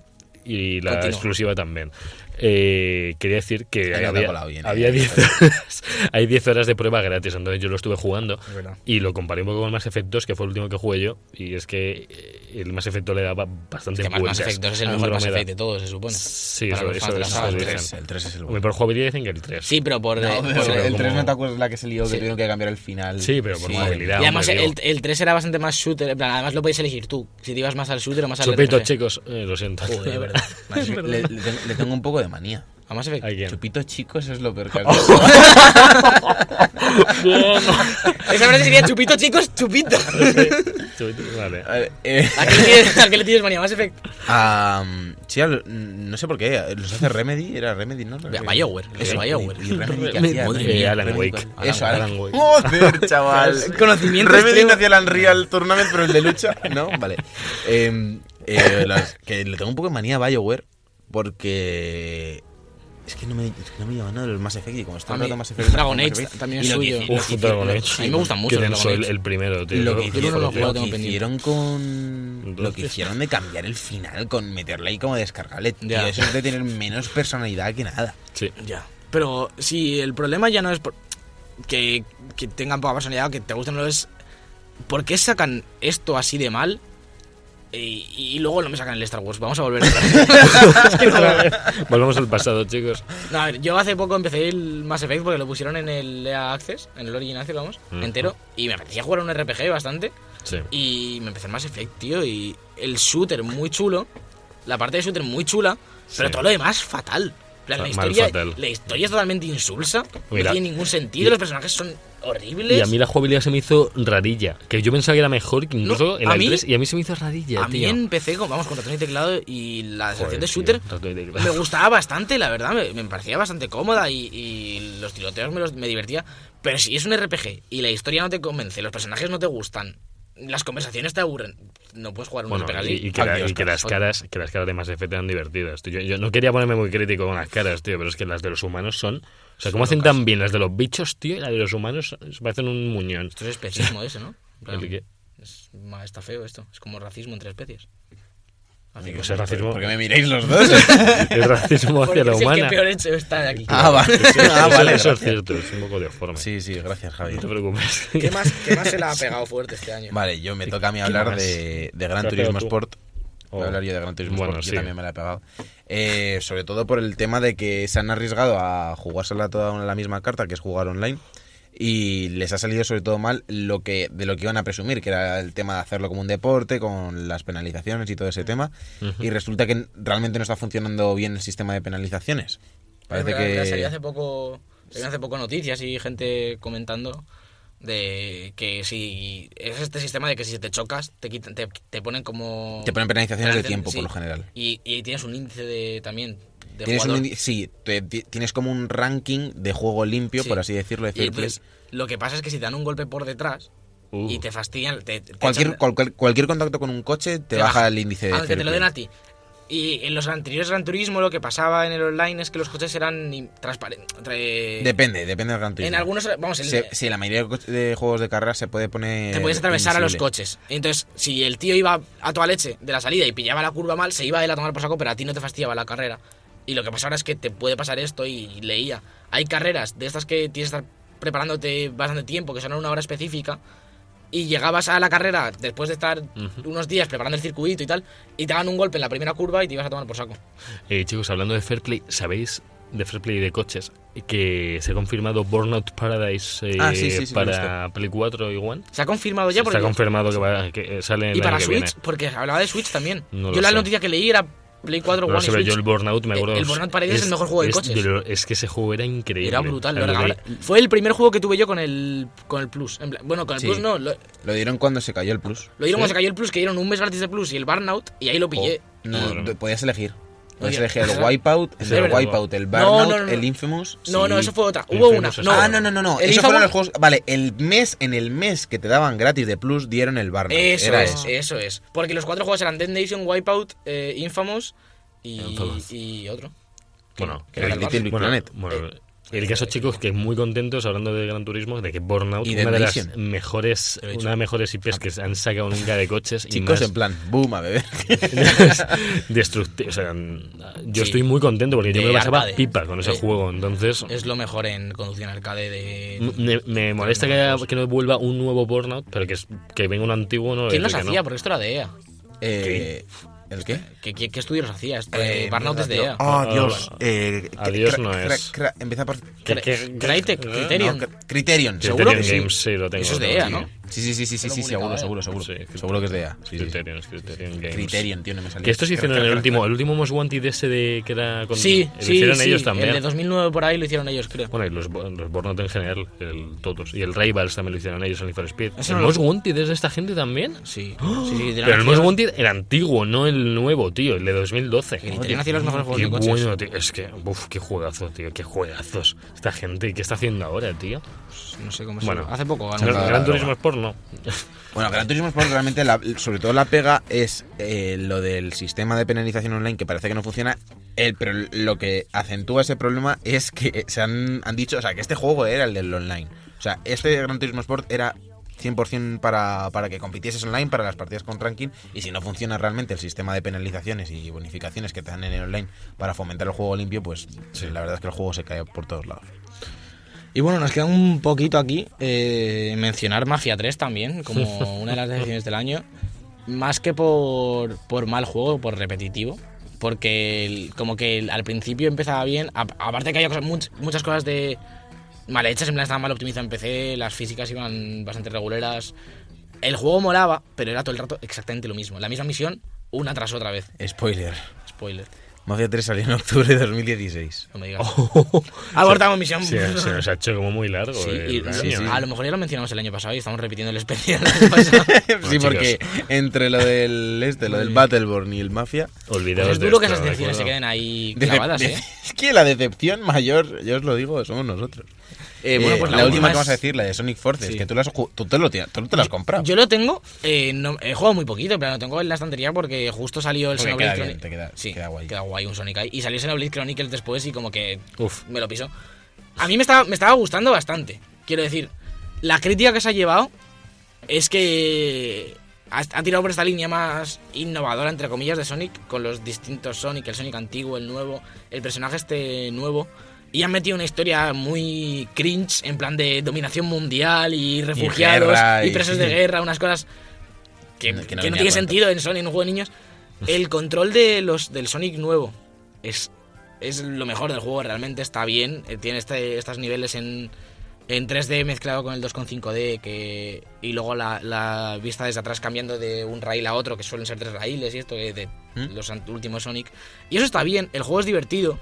Y la Continúa. exclusiva también. Eh, quería decir que Ay, había, bien, eh. había 10 horas, hay 10 horas de prueba gratis, entonces yo lo estuve jugando Es verdad. y lo comparé un poco con Mass Effect 2, que fue el último que jugué yo, y es que eh, el Mass Effect 2 le daba bastante Que más Mass Effect 2 es el mejor Mass. Effect de todos, se supone. Sí, eso, eso, eso el dicen. 3, el 3 es el bueno. por jugabilidad dicen que el 3. Sí, pero por... No, eh, pero por- el como- 3 no te acuerdas la que se lió, que Sí. tuvieron que cambiar el final. Sí, pero por Sí. jugabilidad. Y además el, el 3 era bastante más shooter, en plan, además lo podías elegir tú, si te ibas más al shooter o más al Chupito, RPG. chicos, eh, lo siento. Joder, le, le tengo, le tengo un poco de manía. A Mass Effect. ¿A quién? Chupitos chicos es lo peor que. Esa frase sería chupito, chicos, chupito. Chupito, Vale. A ver, eh, ¿A qué, le tienes, a qué le tienes manía? Mass Effect. sí, al- no sé por qué. Los hace Remedy, era Remedy, ¿no? BioWare, eso, Remedy. BioWare. ¿Y Remedy Madre hacía? mía, Eh, Alan Remedy, Wake. ¿cuál? Eso, Alan- Alan Alan Wake. Joder, chaval. Conocimiento Remedy no hacía el Unreal Tournament, pero el de lucha, ¿no? Vale. Eh, eh, las- que le tengo un poco de manía a BioWare porque... Es que no me, es que no me llama nada de los Mass Effect y como está el rato Mass Effect... Dragon Age también es lo suyo. lo Uf, Dragon Age. A mí me gustan mucho Dragon el, Age. el primero, tío. Lo que, hicieron, lo lo juego, que hicieron con. Lo que hicieron de cambiar el final, con meterle ahí como descargable. Tío, Ya. eso es de tener menos personalidad que nada. Sí. Ya. Pero si el problema ya no es por- que, que tengan poca personalidad o que te gusten, no es. ¿Por qué sacan esto así de mal? Y, y luego no me sacan el Star Wars. Vamos a volver que no- Volvamos al pasado, chicos. No, a ver, yo hace poco empecé el Mass Effect porque lo pusieron en el EA Access, en el Origin Access, vamos, entero. Y me apetecía jugar un RPG bastante. Sí. Y me empecé el Mass Effect, tío. Y el shooter muy chulo. La parte de shooter muy chula. Pero todo lo demás fatal. La, historia, la historia es totalmente insulsa. Mira. no tiene ningún sentido. Los personajes son horribles. Y a mí la jugabilidad se me hizo rarilla. Que yo pensaba que era mejor que incluso No, en a el mí- 3 y a mí se me hizo rarilla, a mí empecé con, vamos, con ratón y teclado y la sensación de shooter me gustaba bastante, la verdad, me, me parecía bastante cómoda y, y los tiroteos me, los, me divertía. Pero si es un RPG y la historia no te convence, los personajes no te gustan, las conversaciones te aburren, no puedes jugar un Bueno, y, que, la- Adiós, y que las caras que las caras de Mass Effect eran divertidas. tío. Yo, yo no quería ponerme muy crítico con las caras, tío, pero es que las de los humanos son... O sea, ¿cómo hacen tan bien las de los bichos, tío? Y las de los humanos se parecen un muñón. Esto es especismo ese, ¿no? En plan, ¿El qué? es- está feo esto, es como racismo entre especies. Así que- Pues es racismo, ¿Por qué me miráis los dos? es racismo Porque hacia la es el humana. que peor hecho está de aquí. ah, vale. Sí, Ah, eso, vale, eso es cierto, es un poco deforme. Sí, sí, gracias, Javi. No te preocupes. ¿Qué más, ¿Qué más se le ha pegado fuerte este año? Vale, yo me toca a mí ¿Qué hablar de, de Gran ¿Te has Turismo tú? Sport. Voy Oh. a hablar yo de Gran Turismo Bueno, Sport, sí. yo también me la he pegado. Eh, sobre todo por el tema de que se han arriesgado a jugársela toda la misma carta, que es jugar online. Y les ha salido sobre todo mal lo que de lo que iban a presumir, que era el tema de hacerlo como un deporte, con las penalizaciones y todo ese tema. Y resulta que realmente no está funcionando bien el sistema de penalizaciones. Parece Es verdad, que... Salía hace poco, salían hace poco noticias y gente comentando de que si es este sistema de que si te chocas te quitan, te, te ponen como Te ponen penalizaciones de tiempo, sí. por lo general. y, y tienes un índice de también de Tienes un jugador. sí, te- tienes como un ranking de juego limpio, Sí. por así decirlo, de Y entonces, lo que pasa es que si te dan un golpe por detrás Uh. y te fastidian te, te Cualquier, echan- cualquier, cualquier contacto con un coche te, te baja, baja. el índice de aunque fair te lo den a ti y en los anteriores Gran Turismo lo que pasaba en el online es que los coches eran transparentes Depende, depende del Gran Turismo. en algunos vamos en- Se- sí, la mayoría de, juegos de carrera se puede poner. te puedes atravesar a los coches. Entonces, si el tío iba a toda leche de la salida y pillaba la curva mal, se iba él a tomar por saco, pero a ti no te fastidiaba la carrera. Y lo que pasa ahora es que te puede pasar esto y leía. Hay carreras de estas que tienes que estar preparándote bastante tiempo, que son a una hora específica, y llegabas a la carrera después de estar unos días preparando el circuito y tal, y te daban un golpe en la primera curva y te ibas a tomar por saco. Eh, chicos, hablando de Fair Play, ¿sabéis de Fair Play de coches? Que se ha confirmado Burnout Paradise eh, Ah, sí, sí, sí, para Play 4 y One. ¿Se ha confirmado ya? Se Porque ha confirmado que, va- que sale el y para que Switch, viene. porque hablaba de Switch también. No yo la sé. noticia que leí era Play 4, No One sé, y pero Switch. yo el Burnout me acuerdo. El Burnout Paradise es el mejor juego de coches. lo- es que ese juego era increíble. Era brutal. Fue el primer juego que tuve yo con el, con el Plus. En plan- bueno, con el Sí. Plus no, lo, Lo dieron cuando se cayó el Plus. lo dieron cuando se cayó el Plus, que dieron un mes gratis de Plus y el Burnout, y ahí lo pillé. No, Bueno. te- podías elegir. Oye, elegir el. Wipeout, el. Wipeout, el No, Burnout, no, no, no. el Infamous. No, no, eso fue otra. Hubo una. Infamous es No, ah, no, no, no, no. El Esos fueron los juegos. Vale, el mes, en el mes que te daban gratis de Plus, dieron el Burnout. Eso Era es, eso es. Porque los cuatro juegos eran Dead Nation, Wipeout, eh, Infamous y, y otro. Bueno, que era el Little. Big bueno, Planet. bueno, el caso, chicos, que muy contentos hablando de Gran Turismo, de que Burnout, Y una de las mejores, una de las mejores IPs que se han sacado nunca de coches. y Chicos, más en plan, boom, a beber. destructivo. O sea, yo Sí. estoy muy contento porque yo me pasaba arcade. pipa con ese Eh, juego. Entonces, Es lo mejor en conducción arcade de. me, me molesta que, haya- que no vuelva un nuevo Burnout, pero que, es- que venga un antiguo. No ¿Quién los no. hacía? Porque esto era de EA. Eh, ¿El qué? ¿Qué, qué, qué estudio los hacía? Esto, eh, Eh, Burnout es de EA. Oh, Ah, Dios. Eh, Adiós no es. empieza por. ¿Qué- Cry- qué- Crytek, qué- Criterion. Criterion, seguro que sí. Games, sí, lo tengo. Eso es de EA, ¿no? Sí, sí, sí, sí, sí, sí, seguro, publicaba, seguro, ¿eh? seguro. Sí, Seguro que es de sí. Criterion, Criterion Games. Criterion, tío, no me salió. Que estos hicieron el último, el último Most Wanted ese de que era con, Sí, lo sí, hicieron sí. ellos también. El de 2009 por ahí lo hicieron ellos, creo. Bueno, y los, los Burnout en general, el, todos. Y el Rivals también lo hicieron ellos en Need Speed. ¿El Most Wanted es de esta gente también? Sí, la Pero el Most Wanted era antiguo, no el nuevo, tío, el de 2012. Que Criterion hacía los mejores juegos Qué de coches. bueno, tío. Es que, uff, qué juegazo, tío, qué juegazos. Esta gente, ¿qué está haciendo ahora, tío? No sé cómo se Bueno, Hace poco. Gran. Turismo Sport no. Bueno, Gran Turismo Sport realmente, la- sobre todo la pega es eh, lo del sistema de penalización online que parece que no funciona. El, pero lo que acentúa ese problema es que se han, han dicho, o sea, que este juego era el del online. O sea, este Gran Turismo Sport era 100% para, para que compitieses online, para las partidas con ranking, y si no funciona realmente el sistema de penalizaciones y bonificaciones que te dan en el online para fomentar el juego limpio, pues la verdad es que el juego se cae por todos lados. Y bueno, nos queda un poquito aquí eh, mencionar Mafia 3 también, como una de las decisiones del año. más que por, por mal juego, por repetitivo. Porque el- como que el- al principio empezaba bien. a- aparte que había cosas, much- muchas cosas de mal hechas, en plan estaba mal optimizado en PC, las físicas iban bastante reguleras. El juego molaba, pero era todo el rato exactamente lo mismo. La misma misión, una tras otra vez. Spoiler. Spoiler. Mafia 3 salió en octubre de 2016. No me digas. Abortamos misión. Se nos ha hecho como muy largo. Sí, el y- año, sí, sí. ¿eh? A lo mejor ya lo mencionamos el año pasado y estamos repitiendo el especial año pasado. sí, chicos. porque entre lo del este, lo del Battleborn y el Mafia, Olvidaos Pues es de duro que esas decisiones se queden ahí clavadas, de- ¿eh? Es que la decepción mayor, yo os lo digo, somos nosotros. Eh, bueno, Eh, pues la, la última última que es- vas a decir, la de Sonic Forces, Sí. que tú, la has tú, te lo, tú te la has comprado. Yo lo tengo, eh, no- he jugado muy poquito, pero lo tengo en la estantería porque justo salió el Xenoblade queda bien, Chroni- te queda- sí, queda guay. Queda guay un Sonic ahí. Y salió Xenoblade Chronicles después y como que Uf. me lo pisó. A mí me estaba, me estaba gustando bastante. Quiero decir, la crítica que se ha llevado es que ha tirado por esta línea más innovadora, entre comillas, de Sonic, con los distintos Sonic, el Sonic antiguo, el nuevo, el personaje este nuevo. Y han metido una historia muy cringe, en plan de dominación mundial y refugiados guerra y, y- presos de guerra, unas cosas que, Que no- que tiene sentido en Sonic, en un juego de niños. El control de los del Sonic nuevo es, es lo mejor del juego, realmente está bien. eh, Tiene este, estos niveles en, en 3D mezclado con el 2.5D que, y luego la, la vista desde atrás cambiando de un rail a otro, que suelen ser tres raíles y esto eh, de ¿Mm? los últimos Sonic. Y eso está bien, el juego es divertido.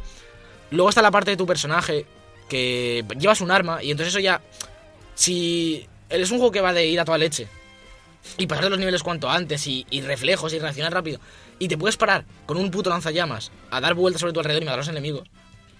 Luego está la parte de tu personaje que llevas un arma y entonces eso ya... Si es un juego que va de ir a toda leche y pasar de los niveles cuanto antes y, y reflejos y reaccionar rápido y te puedes parar con un puto lanzallamas a dar vueltas sobre tu alrededor y matar a los enemigos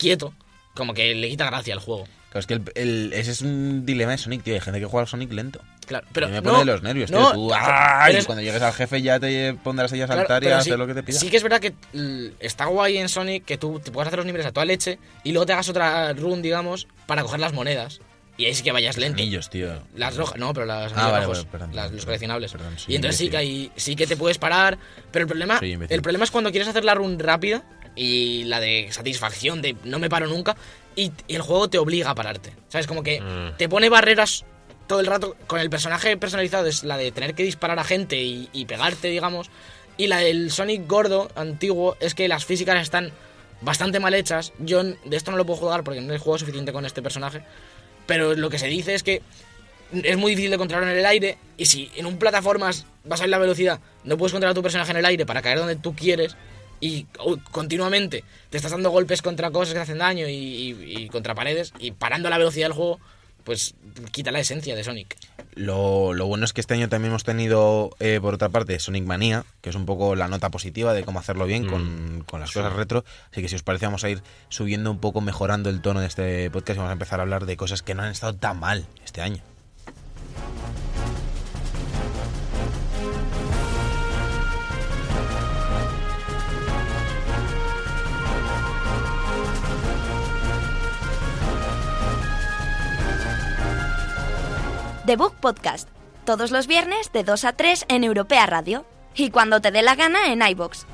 quieto, como que le quita gracia al juego. Claro, es que el- el- ese es un dilema de Sonic, tío. Hay gente que juega al Sonic lento. Claro, Pero me no, pone de los nervios, no, tío. Tú, pero ¡ay! es- cuando llegues al jefe ya te pondrás ahí a Claro, saltar y sí- hacer lo que te pida. Sí que es verdad que l- está guay en Sonic que tú te puedas hacer los niveles a toda leche y luego te hagas otra run, digamos, para coger las monedas. Y ahí sí que vayas lento. Anillos, tío. Las rojas, no, pero las Ah, anillos vale, rojos, vale, perdón, las- los coleccionables. perdón, y entonces sí que, hay, sí que te puedes parar, pero el problema, el problema es cuando quieres hacer la run rápida y la de satisfacción de no me paro nunca y, y el juego te obliga a pararte. ¿Sabes? Como que Mm. te pone barreras todo el rato. Con el personaje personalizado es la de tener que disparar a gente y, y pegarte, digamos. Y la del Sonic gordo, antiguo, es que las físicas están bastante mal hechas. Yo de esto no lo puedo jugar porque no he jugado suficiente con este personaje. Pero lo que se dice es que es muy difícil de controlar en el aire. Y si en un plataformas vas a ver la velocidad, no puedes controlar a tu personaje en el aire para caer donde tú quieres. Y oh, continuamente te estás dando golpes contra cosas que te hacen daño y, y- y contra paredes. Y parando la velocidad del juego, pues quita la esencia de Sonic. Lo, lo bueno es que este año también hemos tenido, eh, por otra parte, Sonic Manía, que es un poco la nota positiva de cómo hacerlo bien con, con las cosas retro. Así que si os parece, vamos a ir subiendo un poco, mejorando el tono de este podcast y vamos a empezar a hablar de cosas que no han estado tan mal este año. The Book Podcast. Todos los viernes de 2 a 3 en Europea Radio. Y cuando te dé la gana en iBox.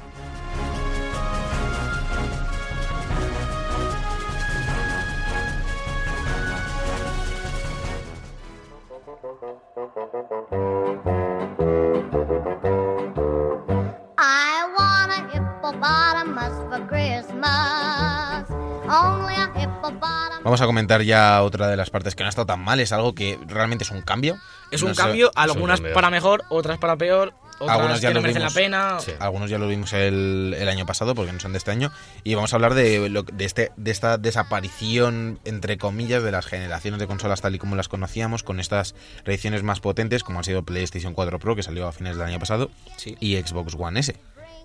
I want a hippopotamus for Christmas. Only a hippopotamus. Vamos a comentar ya otra de las partes que no ha estado tan mal, es algo que realmente es un cambio. Es No un sé- cambio, algunas cambio. para mejor, otras para peor, otras Algunas ya que no lo merecen la vimos. pena. Sí. Algunos ya lo vimos el, el año pasado porque no son de este año. Y vamos a hablar de, lo- de, este, de esta desaparición, entre comillas, de las generaciones de consolas tal y como las conocíamos, con estas reediciones más potentes, como ha sido PlayStation 4 Pro, que salió a fines del año pasado, Sí. y Xbox One S,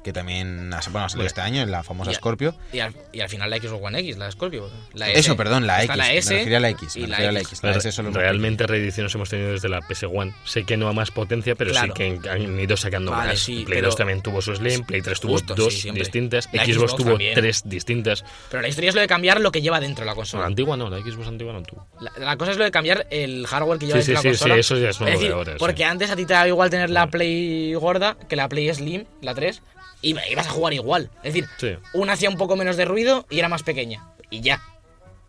que también ha, bueno, salido este año en la famosa Y a- Scorpio. Y al, y al final la Xbox One X, la Scorpio. La S. Eso, perdón, la Está X. la me S refería a la X. y me la refería a la X. X. La S solo hemos Realmente reediciones hemos tenido desde la PS1. Sé que no a más potencia, pero Claro. sí que han ido sacando Vale, más. sí, Play pero- 2 también tuvo su Slim, Play 3 tuvo Justo, sí, dos siempre. distintas, La Xbox, Xbox tuvo también. tres distintas. Pero la historia es lo de cambiar lo que lleva dentro la No, la consola. antigua no, la Xbox antigua no tuvo. La, la cosa es lo de cambiar el hardware que lleva Sí, sí, dentro sí, la consola. sí, eso ya es nuevo de decir, ahora, sí. Porque antes a ti te daba igual tener la. Play gorda que la Play Slim, la 3, y ibas a jugar igual. Es decir, Sí. una hacía un poco menos de ruido y era más pequeña. Y ya.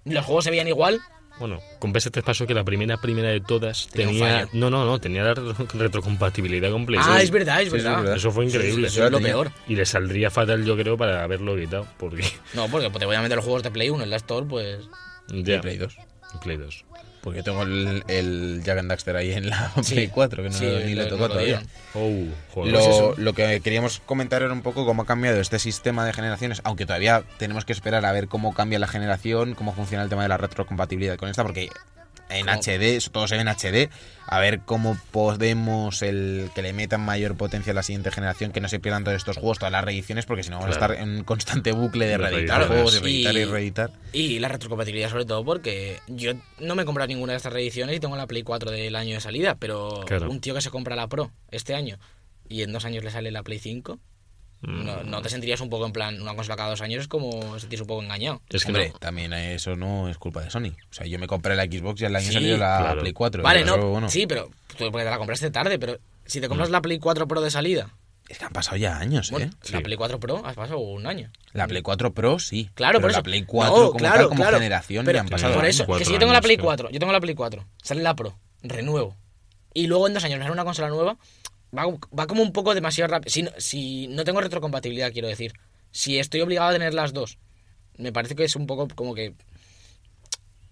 Los juegos se veían igual Bueno, con PS3 pasó que la primera primera de todas Tenía. No, no, no, tenía la re- retrocompatibilidad con PlayStation. Ah, es verdad, es Sí, verdad. es verdad. Eso fue increíble. Eso es lo peor. Y le saldría fatal, yo creo, para haberlo evitado. Porque. No, porque te voy a meter los juegos de Play 1 en la Store, pues. Ya. Play 2. Play 2. Porque tengo el, el Jack and Daxter ahí en la Sí. Play 4, que no Sí, ni le lo- tocó lo todavía. Oh, joder. Lo, Pues lo que queríamos comentar era un poco cómo ha cambiado este sistema de generaciones, aunque todavía tenemos que esperar a ver cómo cambia la generación, cómo funciona el tema de la retrocompatibilidad con esta, porque en ¿Cómo? HD, todo se ve en HD, a ver cómo podemos el que le metan mayor potencia a la siguiente generación, que no se pierdan todos estos juegos, todas las reediciones, porque si no vamos a estar en un constante bucle de reeditar reeditar. juegos y reeditar y reeditar. Y la retrocompatibilidad sobre todo porque yo no me he comprado ninguna de estas reediciones y tengo la Play 4 del año de salida, pero Claro. un tío que se compra la Pro este año y en dos años le sale la Play 5, no, no te sentirías un poco en plan, una consola cada dos años es como sentirse un poco engañado. Es que Hombre, no. también eso no es culpa de Sony. O sea, yo me compré la Xbox y al año Sí, salió la claro. Play 4. Vale, no, eso, bueno, sí, pero tú porque te la compraste tarde, pero si te Mm. compras la Play 4 Pro de salida, Es que han pasado ya años, bueno, ¿eh? la Sí. Play 4 Pro has pasado un año. La Play 4 Pro sí. Claro, pero por la eso. Play 4 No, como claro, tal, como claro. generación, Pero ya han pasado Por años. eso, que si yo tengo la Play creo. 4, yo tengo la Play 4, sale la Pro, renuevo, y luego en dos años me sale una consola nueva, va, va como un poco demasiado rápido. Si, no- si no tengo retrocompatibilidad, quiero decir. Si estoy obligado a tener las dos, me parece que es un poco como que...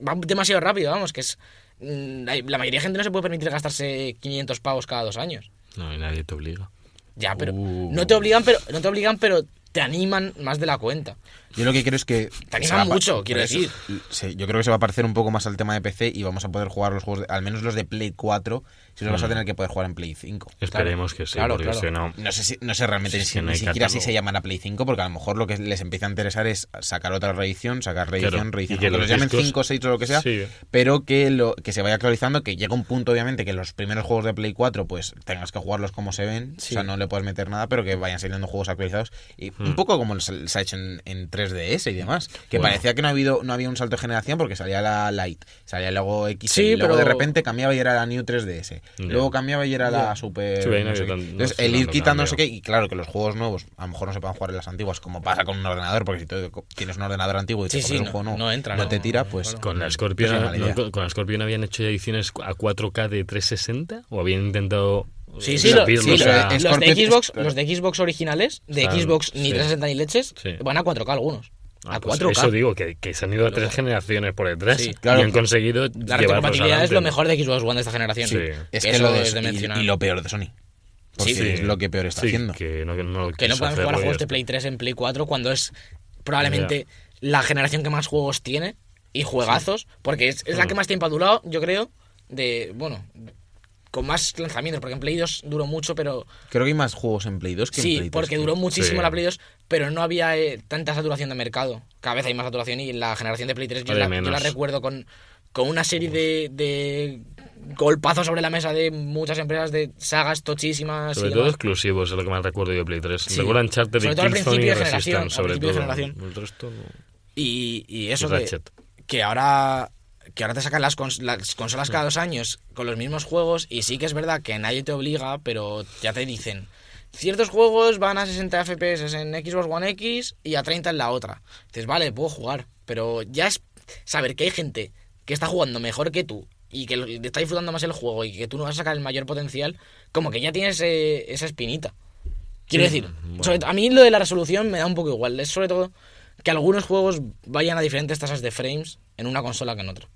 Va demasiado rápido, vamos, que es... mm, La la mayoría de gente no se puede permitir gastarse 500 pavos cada dos años. No, y nadie te obliga. Ya, pero Uh. no te obligan, pero no te obligan, pero te animan más de la cuenta. Yo lo que quiero es que... Te animan mucho, quiero eso, decir. se- yo creo que se va a parecer un poco más al tema de PC y vamos a poder jugar los juegos, de- al menos los de Play 4, si los vas a Mm. tener que poder jugar en Play 5. Esperemos que sí, claro, porque claro. si no. No sé, si, no sé realmente Sí, si, sí, no ni siquiera si se llaman a Play 5, porque a lo mejor lo que les empieza a interesar es sacar otra reedición, sacar reedición, Claro, reedición, y que los los llamen discos- 5, 6 o lo que sea, Sí. pero que lo que se vaya actualizando, que llega un punto obviamente que los primeros juegos de Play 4 pues tengas que jugarlos como se ven, Sí. o sea, no le puedes meter nada, pero que vayan saliendo juegos actualizados y un Hmm. poco como se, se ha hecho en, en 3DS y demás, que Bueno. parecía que no, ha habido, no había un salto de generación porque salía la Lite, salía luego X, Sí, y luego pero- de repente cambiaba y era la New 3DS, Ya. luego cambiaba y era la Super... Sí, ahí no no sé había qué. tan- no Entonces, sé el ir quitando no sé cambio. qué, y claro que los juegos nuevos a lo mejor no se puedan jugar en las antiguas, como pasa con un ordenador, porque si tú tienes un ordenador antiguo y te Sí, un juego nuevo, no entra, no no, te tira, no, pues... Con la pues Scorpion, con la Scorpion habían hecho ediciones a 4K de 360 o habían intentado Sí, eh, sí, lo- sí, lo es- los, de Xbox, los de Xbox originales, de Claro, Xbox ni sí. 360 ni leches, Sí. van a 4K algunos. Ah, a pues 4K. Eso digo, que, que se han ido a tres generaciones por detrás Sí. Claro. y han conseguido La retrocompatibilidad es lo mejor de Xbox One de esta generación. Sí. Es Que eso lo de, es de y- mencionar. y, lo peor de Sony. Porque Sí. es lo que peor está Sí, haciendo. Que no, que no, Que no podemos jugar a juegos de. Play 3 en Play 4 cuando es probablemente la generación que más juegos tiene y juegazos, porque es, es la Mm. que más tiempo ha durado, yo creo, de, bueno, con más lanzamientos, porque en Play 2 duró mucho, pero Creo que hay más juegos en Play 2 que en sí, Play 3. porque tío. duró muchísimo Sí. la Play 2, pero no había eh, tanta saturación de mercado. Cada vez hay más saturación y la generación de Play 3 yo, la, yo la recuerdo con, con una serie de, de golpazos sobre la mesa de muchas empresas de sagas tochísimas Sobre y todo demás. exclusivos, es lo que más recuerdo yo de Play 3. Sí. Recuerdo Uncharted Sobre y todo al y de generación, sobre principio de todo. generación. El resto no. Y, y eso Y que, Ratchet. que ahora que ahora te sacan las, cons- las consolas cada dos años con los mismos juegos y sí que es verdad que nadie te obliga, pero ya te dicen ciertos juegos van a 60 FPS en Xbox One X y a 30 en la otra. Dices, vale, puedo jugar, pero ya es saber que hay gente que está jugando mejor que tú y que está disfrutando más el juego y que tú no vas a sacar el mayor potencial, como que ya tienes eh, esa espinita. Quiero decir, bueno. sobre to- a mí lo de la resolución me da un poco igual. Es sobre todo que algunos juegos vayan a diferentes tasas de frames en una consola que en otra.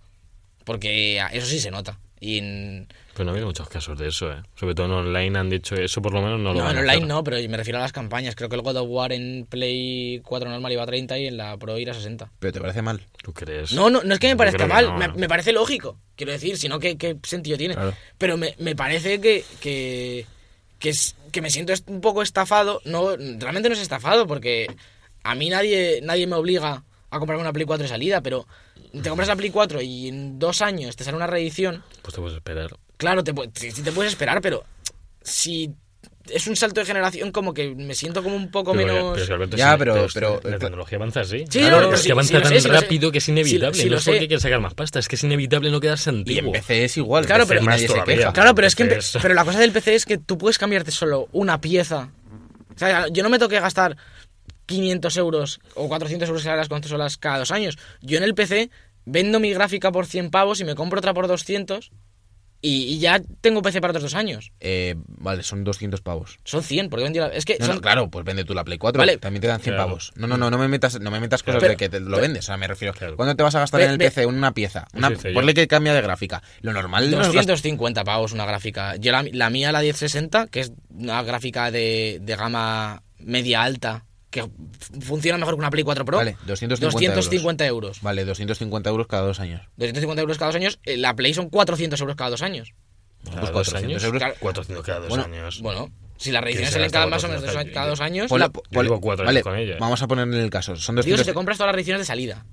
Porque a- eso sí se nota. Y en, Pero no ha habido muchos casos de eso, ¿eh? Sobre todo en online han dicho eso, por lo menos no lo no, en online hacer. no, pero me refiero a las campañas. Creo que el God of War en Play 4 normal iba a 30 y en la Pro iba a 60. Pero te parece mal. ¿Tú crees? No, no, no es que me Yo parezca que mal, no, me, me parece lógico, quiero decir, sino que qué sentido tiene. Claro. Pero me, me parece que, que, que, es- que me siento un poco estafado. No, realmente no es estafado, porque a mí nadie, nadie me obliga a comprarme una Play 4 de salida, pero te compras la Play 4 y en dos años te sale una reedición, Pues te puedes esperar. claro, te, te puedes esperar, pero si es un salto de generación como que me siento como un poco Pero, menos... pero si Alberto, Ya, pero- es- pero- La tecnología avanza así. Sí, Claro, no, no, es sí, que avanza sí tan sé, rápido que es inevitable. Sí no es porque sé. quieras sacar más pasta, es que es inevitable no quedarse Y antiguo. en PC es igual. Claro, pero- nadie se queja. Claro, pero es que pero la cosa del PC es que tú puedes cambiarte solo una pieza. O sea, yo no me toque gastar 500 euros o 400 euros en las consolas cada dos años. Yo en el PC vendo mi gráfica por 100 pavos y me compro otra por 200 y, y ya tengo PC para otros dos años. Eh, vale, son 200 pavos. Son 100, porque vendido la- Es que No, son... no, claro, pues vende tú la Play 4. Vale. También te dan 100 Claro. pavos. No, no, no, no me metas, no me metas cosas de que te lo vendes. O sea, me refiero. Claro. ¿Cuándo te vas a gastar Ve- en el ve- PC una pieza? Una, yo. ponle que cambia de gráfica. Lo normal no es gastar- 250 pavos una gráfica. Yo la, la mía, la 1060, que es una gráfica de, de gama media alta, que funciona mejor que una Play 4 Pro. Vale, 250 250 euros. Vale, 250 euros cada dos años. 250 euros cada dos años. eh, La Play son 400 euros cada dos años. Cada Pues dos 400 años. euros. Claro. 400 cada dos Bueno, años. Bueno, si las reediciones se salen cada más o menos 400 dos cada dos años, Ponle- la- ponle- llevo cuatro vale, años con ella. Vamos a poner en el caso. Son digo, si 200. te compras todas las reediciones de salida.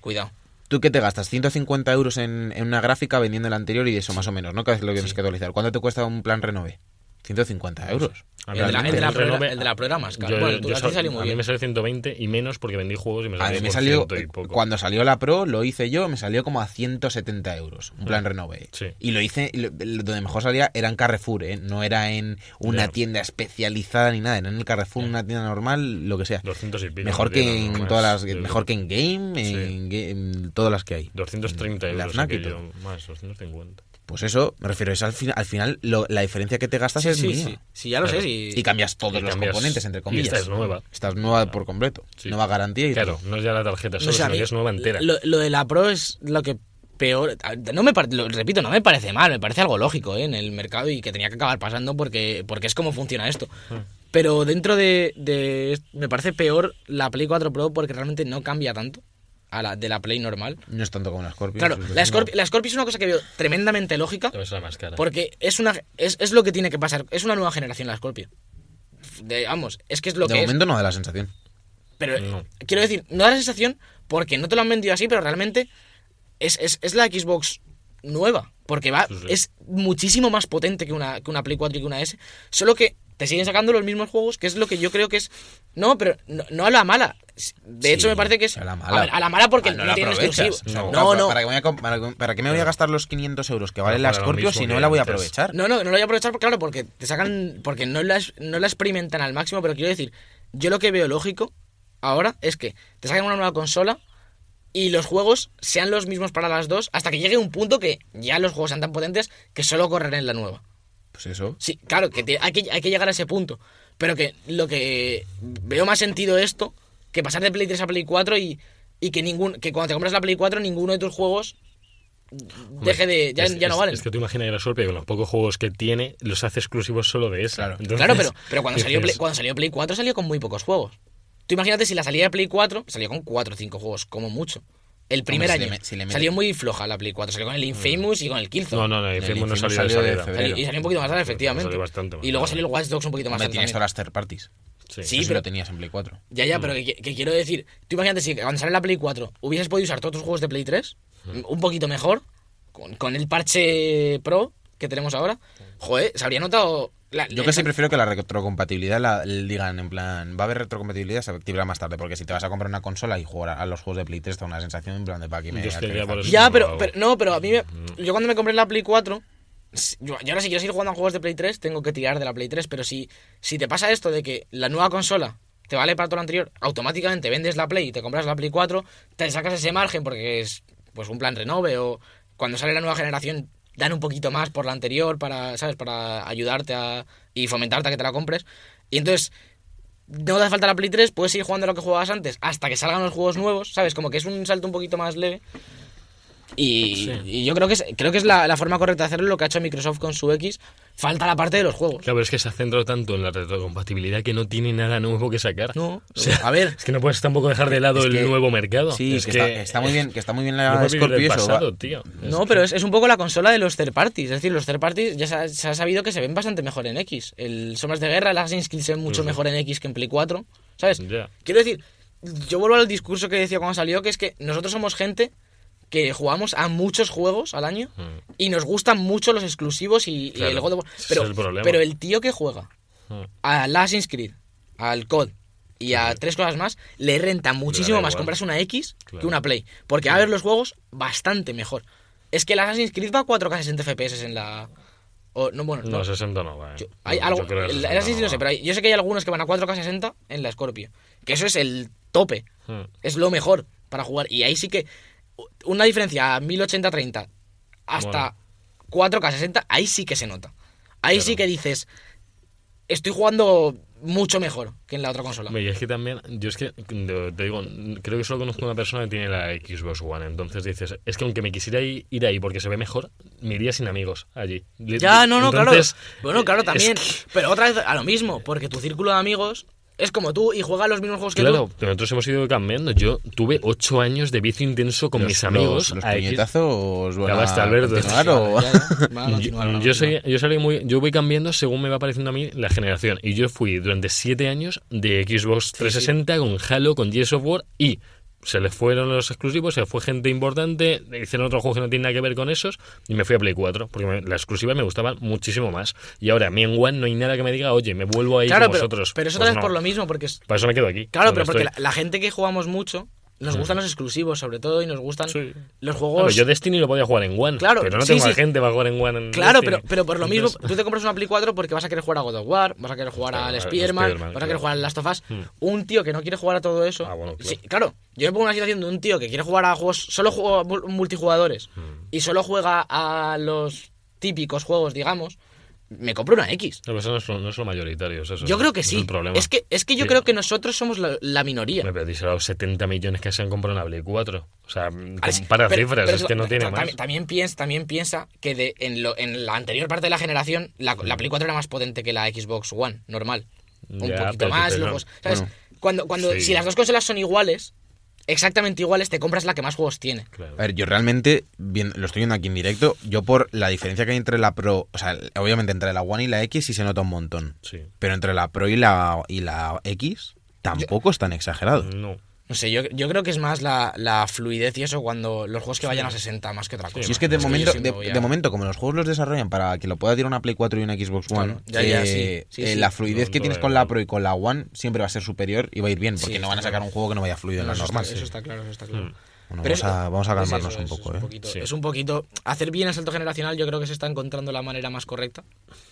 Cuidado. ¿Tú qué te gastas? 150 euros en, en una gráfica vendiendo la anterior y eso más o menos, ¿no? Cada vez lo tienes que actualizar. ¿Cuánto te cuesta un plan renove? 150 euros. A El de la- mí el de la el la era más caro. Yo- Bueno, tú- yo a ti sal- salió muy a mí bien. me salió 120 y menos porque vendí juegos y me A salió mí me por salió, ciento y poco. cuando salió la Pro, lo hice yo, me salió como a 170 euros, un plan renove. Sí. Y lo hice, y lo- lo- donde mejor salía era en Carrefour, ¿eh? No era en una tienda especializada ni nada, era en el Carrefour, una tienda normal, lo que sea. 200 y pico. Mejor que en más. todas las, Yo- mejor que en Game, Sí. en, en todas las que hay. 230 La euros. Aquello, todo. Más, 250. Pues eso, me refiero, es al, fin- al final lo- la diferencia que te gastas Sí, es sí, mínima. sí. Sí, ya lo Claro. sé. Y cambias todos Y los componentes, entre y comillas. esta es nueva. Esta es nueva por completo. Nueva garantía y Claro, todo. no es ya la tarjeta solo, sé, a sino mí que es nueva entera. Lo, lo de la Pro es lo que peor. No me lo repito, no me parece mal, me parece algo lógico ¿eh? en el mercado y que tenía que acabar pasando porque, porque es como funciona esto. Hmm. Pero dentro de, de- Me parece peor la Play 4 Pro porque realmente no cambia tanto a la de la Play normal. No es tanto como la Scorpio. Claro, la verdad. Scorpio, la Scorpio es una cosa que veo tremendamente lógica Pero es la más cara. porque es, una, es, es lo que tiene que pasar. Es una nueva generación la Scorpio. De- vamos, es que es lo de que es. momento no da la sensación. Pero No. quiero decir, no da la sensación porque no te lo han vendido así, pero realmente es, es, es la Xbox nueva. Porque va, Sí, sí. es muchísimo más potente que una, que una Play 4 y que una S. Solo que te siguen sacando los mismos juegos, que es lo que yo creo que es. No, pero no, no a la mala. De hecho, me parece que es. a la mala. ver, a la mala porque Ah, no, la tienen aprovechas. exclusivos. O sea, No, no. ¿Para qué, me voy a, para, para qué me voy a gastar los 500 euros que vale la Scorpio si no la voy a aprovechar? No, no, no lo voy a aprovechar, porque, claro, porque te sacan. Porque no la, no la experimentan al máximo, pero quiero decir, yo lo que veo lógico ahora es que te saquen una nueva consola y los juegos sean los mismos para las dos hasta que llegue un punto que ya los juegos sean tan potentes que solo correrán en la nueva. Pues eso. Sí, claro, que te- hay, que hay que llegar a ese punto. Pero que lo que veo más sentido esto que pasar de Play 3 a Play 4 y, y que ningún que cuando te compras la Play 4 ninguno de tus juegos deje de ya, Es- ya no valen. Es que tú imaginas la con los pocos juegos que tiene, los hace exclusivos solo de esa. Claro. Entonces, Claro, pero, pero cuando, salió Play, cuando salió Play 4 salió con muy pocos juegos. Tú imagínate si la salida de Play 4 salió con 4 o 5 juegos, como mucho. El primer si le año si le metes- salió muy floja la Play 4, salió con el Infamous y con el Killzone. No, no, no, El Infamous no Infamous salió de salió de febrero. Salió- y salió un poquito más tarde, efectivamente. Salió bastante más y luego salió el Watch Dogs un poquito más Hombre, tarde. tienes todas las third parties. Sí. Sí, pero- lo tenías en Play 4. Ya, ya, pero que, que quiero decir, tú imagínate si cuando sale la Play 4 hubieses podido usar todos tus juegos de Play 3, un poquito mejor, con, con el parche Pro que tenemos ahora, joder, se habría notado... la- Yo que sí prefiero que la retrocompatibilidad la, digan en plan, va a haber retrocompatibilidad, se activará más tarde, porque si te vas a comprar una consola y jugar a, a los juegos de Play 3, te da una sensación en plan de para aquí me Yo que ya actualiza por aquí". eso- Ya, pero, no, pero a mí me- yo cuando me compré la Play 4, s- yo, yo ahora si quiero seguir jugando a juegos de Play 3, tengo que tirar de la Play 3, pero si, si te pasa esto de que la nueva consola te vale para todo lo anterior, automáticamente vendes la Play y te compras la Play 4, te sacas ese margen porque es pues un plan renove o cuando sale la nueva generación dan un poquito más por la anterior para, ¿sabes? Para ayudarte a, y fomentarte a que te la compres. Y entonces no te hace falta la Play 3, puedes seguir jugando lo que jugabas antes hasta que salgan los juegos nuevos, ¿sabes? Como que es un salto un poquito más leve. Y, Sí. y yo creo que es, creo que es la, la forma correcta de hacerlo lo que ha hecho Microsoft con su X. Falta la parte de los juegos. Claro, pero es que se ha centrado tanto en la retrocompatibilidad que no tiene nada nuevo que sacar. No, O sea, a ver, Es que no puedes tampoco dejar de lado el que- nuevo mercado. Sí, es que, Está, está muy bien, que está muy bien No la vivir Scorpio pasado, tío. no, Es pero es, es un poco la consola de los third parties. Es decir, los third parties ya se ha, se ha sabido que se ven bastante mejor en X. El Sombras de Guerra, el Assassin's Creed se ven mucho mejor en X que en Play 4. ¿Sabes? Quiero decir, yo vuelvo al discurso que decía cuando salió, que es que nosotros somos gente que jugamos a muchos juegos al año Mm. y nos gustan mucho los exclusivos y, el God of War. Pero, es el pero el tío que juega Mm. al Assassin's Creed, al COD y a tres cosas más, le renta muchísimo más igual. comprarse una X que una Play. Porque va a ver los juegos bastante mejor. Es que el Assassin's Creed va a 4K 60 FPS en la... o- no, bueno, No, no. 60 no va. eh. Yo- hay No, algo, yo creo que el, el 60 Assassin's Creed no sé, pero hay- yo sé que hay algunos que van a 4K 60 en la Scorpio. Que eso es el tope. Mm. Es lo mejor para jugar. Y ahí sí que una diferencia 1080-30 hasta 4K60, ahí sí que se nota. Ahí sí que dices, estoy jugando mucho mejor que en la otra consola. Y es que también, yo es que, te digo, creo que solo conozco una persona que tiene la Xbox One, entonces dices, es que aunque me quisiera ir ahí porque se ve mejor, me iría sin amigos allí. Ya, no, no, entonces, claro. Bueno, claro, es también. que- Pero otra vez a lo mismo, porque tu círculo de amigos es como tú y juega los mismos juegos que Claro, tú. pero nosotros hemos ido cambiando. Yo tuve ocho años de vicio intenso con Los- mis amigos. Los, los a puñetazos van Ya a basta, Alberto. continuar, o- Ya, ya, va a Yo, yo soy, yo soy muy, yo voy cambiando según me va pareciendo a mí la generación. Y yo fui durante siete años de Xbox 360 con Halo, con Gears of War y se les fueron los exclusivos, se fue gente importante, hicieron otro juego que no tiene nada que ver con esos y me fui a Play 4 porque me- las exclusivas me gustaban muchísimo más. Y ahora a mí en One no hay nada que me diga, oye, me vuelvo ahí Claro, con pero, vosotros. pero eso Pues vez no. por lo mismo, porque es. Para eso me quedo aquí. Claro, pero porque la gente que jugamos mucho nos gustan los exclusivos, sobre todo, y nos gustan Sí. los juegos. yo Destiny lo podía jugar en One. Claro, pero no sí, tengo sí. gente para jugar en One. en Claro, Destiny. pero, pero por lo mismo, Entonces- tú te compras una Play 4 porque vas a querer jugar a God of War, vas a querer jugar Claro, al Spider-Man, vas a querer jugar al Last of Us. Hmm. Un tío que no quiere jugar a todo eso. Ah, bueno, claro. Sí, claro, yo me pongo en una situación de un tío que quiere jugar a juegos, solo juega mul- multijugadores Hmm. y solo juega a los típicos juegos, digamos, me compro una X. No, pero eso no es lo, no es lo mayoritario. es eso, Yo creo que sí. problema. Es que, es que yo Sí. creo que nosotros somos la, la minoría. Me pedís los 70 millones que se han comprado en la Play 4. O sea, Ah, sí, para pero- cifras, pero es que no tiene más. También, también piensa, también piensa que de, en, lo, en la anterior parte de la generación, la, la Play 4 era más potente que la Xbox One, normal. Un Ya, poquito más. juegos- ¿sabes? Bueno. cuando, cuando, Sí. Si las dos consolas son iguales, exactamente iguales, te compras la que más juegos tiene. Claro. A ver, yo realmente, bien, lo estoy viendo aquí en directo, yo por la diferencia que hay entre la Pro, o sea, obviamente entre la One y la X sí se nota un montón, Sí. pero entre la Pro y la, y la X tampoco es tan exagerado. No. No sé, yo, yo creo que es más la, la fluidez y eso cuando los juegos que vayan a 60 más que otra cosa. Si es que de yo momento, siendo de, de momento, como los juegos los desarrollan para que lo pueda tirar una Play 4 y una Xbox One, Claro, ya, ya, eh, sí, sí, eh, sí. la fluidez No, que no tienes con la. Pro y con la One siempre va a ser superior y va a ir bien, porque Sí, no van a sacar claro. un juego que no vaya fluido en la eso, normal. está, eso está claro, eso está claro. Mm. Bueno, Pero vamos, a, vamos a es calmarnos eso, un es poco, un ¿eh? poquito- Sí. Es un poquito. Hacer bien el salto generacional, yo creo que se está encontrando la manera más correcta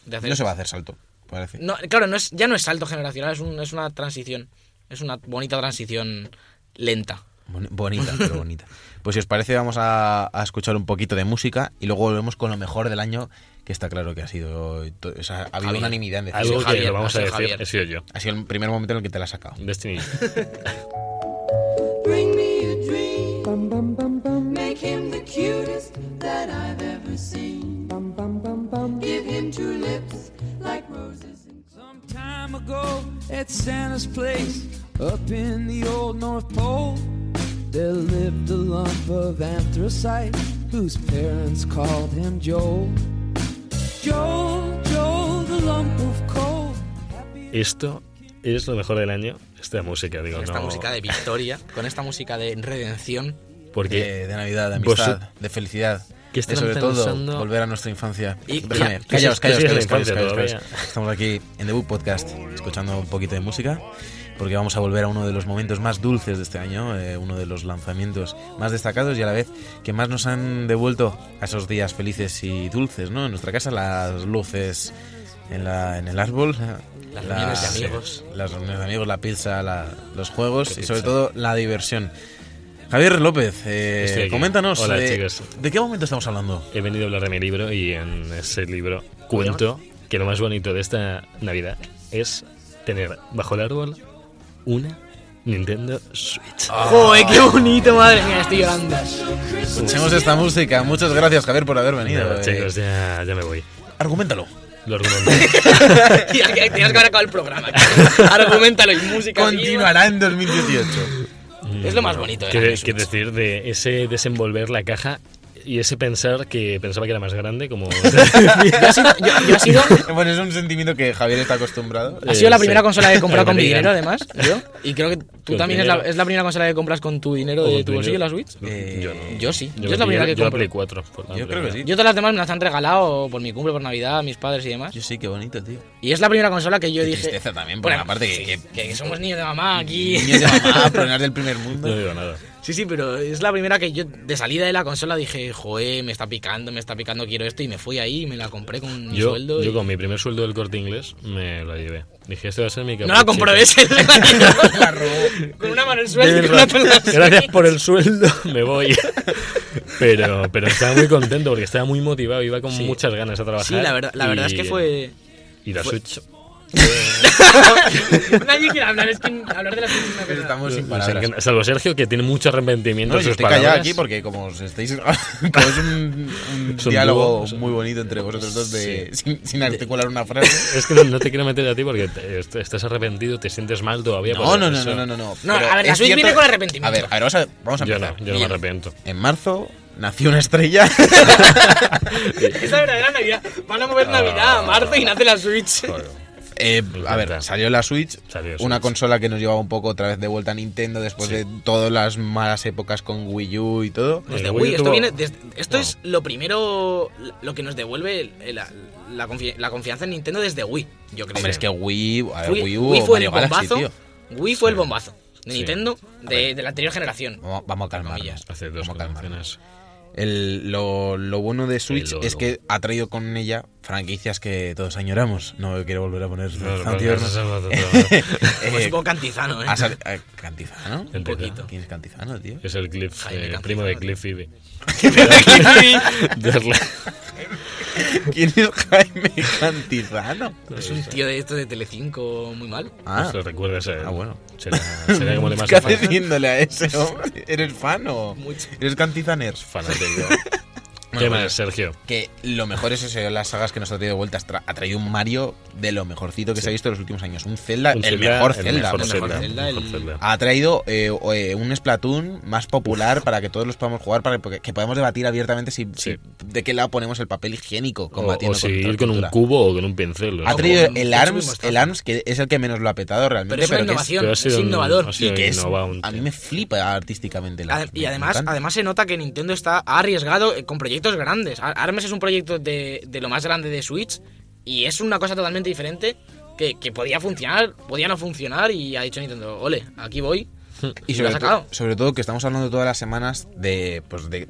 de hacer No se va a hacer salto, parece. No, claro, no es, ya no es salto generacional, es, un- es una transición. Es una bonita transición lenta. Boni- Bonita, pero bonita. Pues si os parece, vamos a, a escuchar un poquito de música y luego volvemos con lo mejor del año, que está claro que ha sido. o sea, ha habido Javier. unanimidad en decir. Algo que Javier, lo vamos a decir, Javier. he sido yo. Ha sido el primer momento en el que te la has sacado. Destiny. Bring me a dream. Make him the cutest that I've ever seen. Give him two lips like roses. Some time ago at Santa's place, up in the old North Pole, there lived a lump of anthracite whose parents called him Joel. Joel, Joel, the lump of coal. Esto es lo mejor del año. Esta música, digo, Con esta no. música de victoria, con esta música de redención. Porque De, de Navidad, de Vos- amistad, de felicidad. ¿Qué de estarán sobre todo volver a nuestra infancia. Y- Déjame, ¿Qué- callaos, callaos. Estamos aquí en The Book Podcast escuchando un poquito de música porque vamos a volver a uno de los momentos más dulces de este año, eh, uno de los lanzamientos más destacados y a la vez que más nos han devuelto a esos días felices y dulces, ¿no? En nuestra casa las luces en, la, en el árbol, Las la- reuniones de amigos. las reuniones de amigos, la pizza, la- los juegos y sobre todo la diversión. Javier López, eh, coméntanos, Hola, eh, chicos. ¿de qué momento estamos hablando? he venido a hablar de mi libro y en ese libro cuento que lo más bonito de esta Navidad es tener bajo el árbol una Nintendo Switch. ¡Joder, qué bonito, madre mía! Estoy llorando. Escuchemos esta música. Muchas gracias, Javier, por haber venido. Nada, eh. chicos, ya, ya me voy. Argumentalo. Lo argumento. Tenías que haber acabado el programa. Argumentalo y música. Continuará en 2018. Es lo más bonito del ¿Qué, qué decir de ese desenvolver la caja y ese pensar que pensaba que era más grande? Como Yo ha sido, yo- yo ha sido, bueno, es un sentimiento que Javier está acostumbrado. ha sido la Eh, primera sí. consola que he comprado con mi dinero, además. Yo. Y creo que tú Con también es la, es la primera consola que compras con tu dinero de tu bolsillo, la. Switch. Eh, yo no. Yo sí. Yo, es la primera que yo la compro. Play 4. por la Yo creo que sí. Yo todas las demás me las han regalado por mi cumple, por Navidad, mis padres y demás. Yo sí, qué bonito, tío. Y es la primera consola que yo Qué dije. tristeza también, por Bueno, una parte que somos niños de mamá aquí. Niños de mamá, problemas del primer mundo. No digo nada. Sí, sí, pero es la primera que yo de salida de la consola dije, joder, me está picando, me está picando, quiero esto. Y me fui ahí y me la compré con mi Yo, sueldo. yo y- con mi primer sueldo del corte inglés me la llevé. Dije, este va a ser mi No la comprobé ese. La robó. Con una mano el suelo y con la otra la Gracias por el sueldo, me voy. Pero, pero estaba muy contento porque estaba muy motivado, iba con Sí. muchas ganas a trabajar. Sí, la verdad, la verdad es que fue... Y la fue- Switch. Nadie quiere hablar, es que hablar de la Switch es una cosa- Estamos sin palabras. Salvo Sergio, que tiene mucho arrepentimiento No, yo estoy callado aquí porque como os estáis... como es un, un Es un diálogo dúo, muy bonito entre vosotros dos de, sin, sin articular una frase. Es que no, no te quiero meter a ti porque te- est- estás arrepentido, te sientes mal todavía. No, por no, no, no, no, no, no. A ver, viene con arrepentimiento. A ver, a ver, vamos a, vamos a Yo empezar. no, yo no me arrepiento. En marzo nació una estrella. Es la verdadera Navidad. Van a mover Navidad a marzo y nace la Switch. Joder. Eh, a ver, salió la Switch, Salió una Switch. consola que nos llevaba un poco otra vez de vuelta a Nintendo después Sí. de todas las malas épocas con Wii U y todo. Desde El Wii, Wii esto tuvo- viene desde- esto No. es lo primero, lo que nos devuelve el- el- la, la confi- la confianza en Nintendo desde Wii, yo creo. Hombre, es que Wii, a ver, Wii, Wii U Wii fue el Mario bombazo. tío. Wii fue el bombazo de Sí. Nintendo de, de la anterior generación. Vamos, vamos a calmarnos. Hace dos Vamos a calmarnos. El- lo, lo bueno de Switch lo- es lo- que ha traído con ella franquicias que todos añoramos. No quiero volver a poner No, tan no, tiernos. no, no, no, no. Pues Eh, un poco cantizano, ¿eh? ha sali- eh, ¿Cantizano? Un poquito. ¿Quién es Cantizano, tío? Es el Cliff, Jaime eh, Campizano, primo de. Cliff Phoebe. ¿Quién es Jaime Cantizano? Es un tío de esto de Telecinco muy mal. Ah, No se lo recuerdas a él. Ah, bueno. Será, será como le más ¿qué diciéndole a ese hombre? ¿Eres fan o Mucho. eres cantizaner? Fanático. ¿Qué Bueno, más, pues, Sergio? Que lo mejor es eso, las sagas que nos ha traído de vuelta. Tra- Ha traído un Mario de lo mejorcito que se ha visto en los últimos años. Un Zelda, Un el Zelda, mejor el Zelda. mejor el mejor Zelda, Zelda, el el- mejor Zelda. Ha traído eh, eh, un Splatoon más popular para que todos los podamos jugar, para que, que podamos debatir abiertamente si, de qué lado ponemos el papel higiénico O, combatiendo o si contra ir con un cubo o con un pincel. Ha traído con el ARMS, el ARMS, que es el que menos lo ha petado realmente, Pero es una que innovación, pero es innovador. y que es, a mí me flipa artísticamente. ARMS, Y además, además se nota que Nintendo está arriesgado eh, con proyectos grandes. Ar- Arms es un proyecto de, de lo más grande de Switch y es una cosa totalmente diferente que, que podía funcionar, podía no funcionar y ha dicho Nintendo, ole, aquí voy. Y lo sobre, ha sacado. to- sobre todo que estamos hablando todas las semanas de, pues de,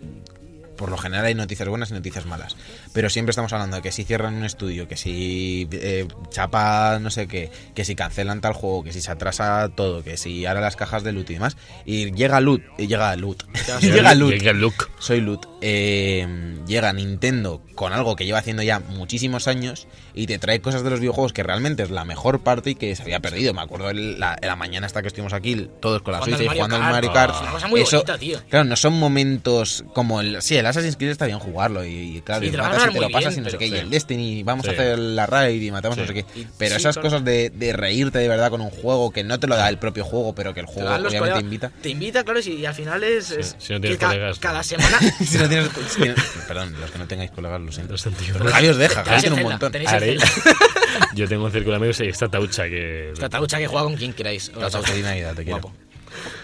por lo general hay noticias buenas y noticias malas, pero siempre estamos hablando de que si cierran un estudio, que si eh, chapa no sé qué, que si cancelan tal juego, que si se atrasa todo, que si ahora las cajas de loot y demás, y llega loot, y llega loot, y llega loot, Llega Luke. soy Loot. Eh, llega Nintendo con algo que lleva haciendo ya muchísimos años y te trae cosas de los videojuegos que realmente es la mejor parte y que se había perdido. Me acuerdo el- la, la mañana hasta que estuvimos aquí, todos con la Switch y jugando al Mario Mario Kart. Una cosa muy Eso- bonita, tío. Claro, no son momentos como el. Sí, el Assassin's Creed está bien jugarlo y, y claro, Sí, y te matas y te lo pasas bien, y no sé qué. Y el Destiny, vamos a hacer la raid y matamos Sí. no sé qué. Pero sí, esas claro. cosas de, de reírte de verdad con un juego que no te lo da el propio juego, pero que el Te juego obviamente colegas- invita. Te invita, claro, y, y al final es. es si no que tienes ca- colegas, cada semana. Si no tienes. perdón, los que no tengáis colegas, lo siento. Javi os deja, Javi tiene un montón. Yo tengo un círculo de amigos y esta taucha que. Esta tabucha que juega con quien queráis. Tabucha. feliz Navidad, te quiero. Guapo.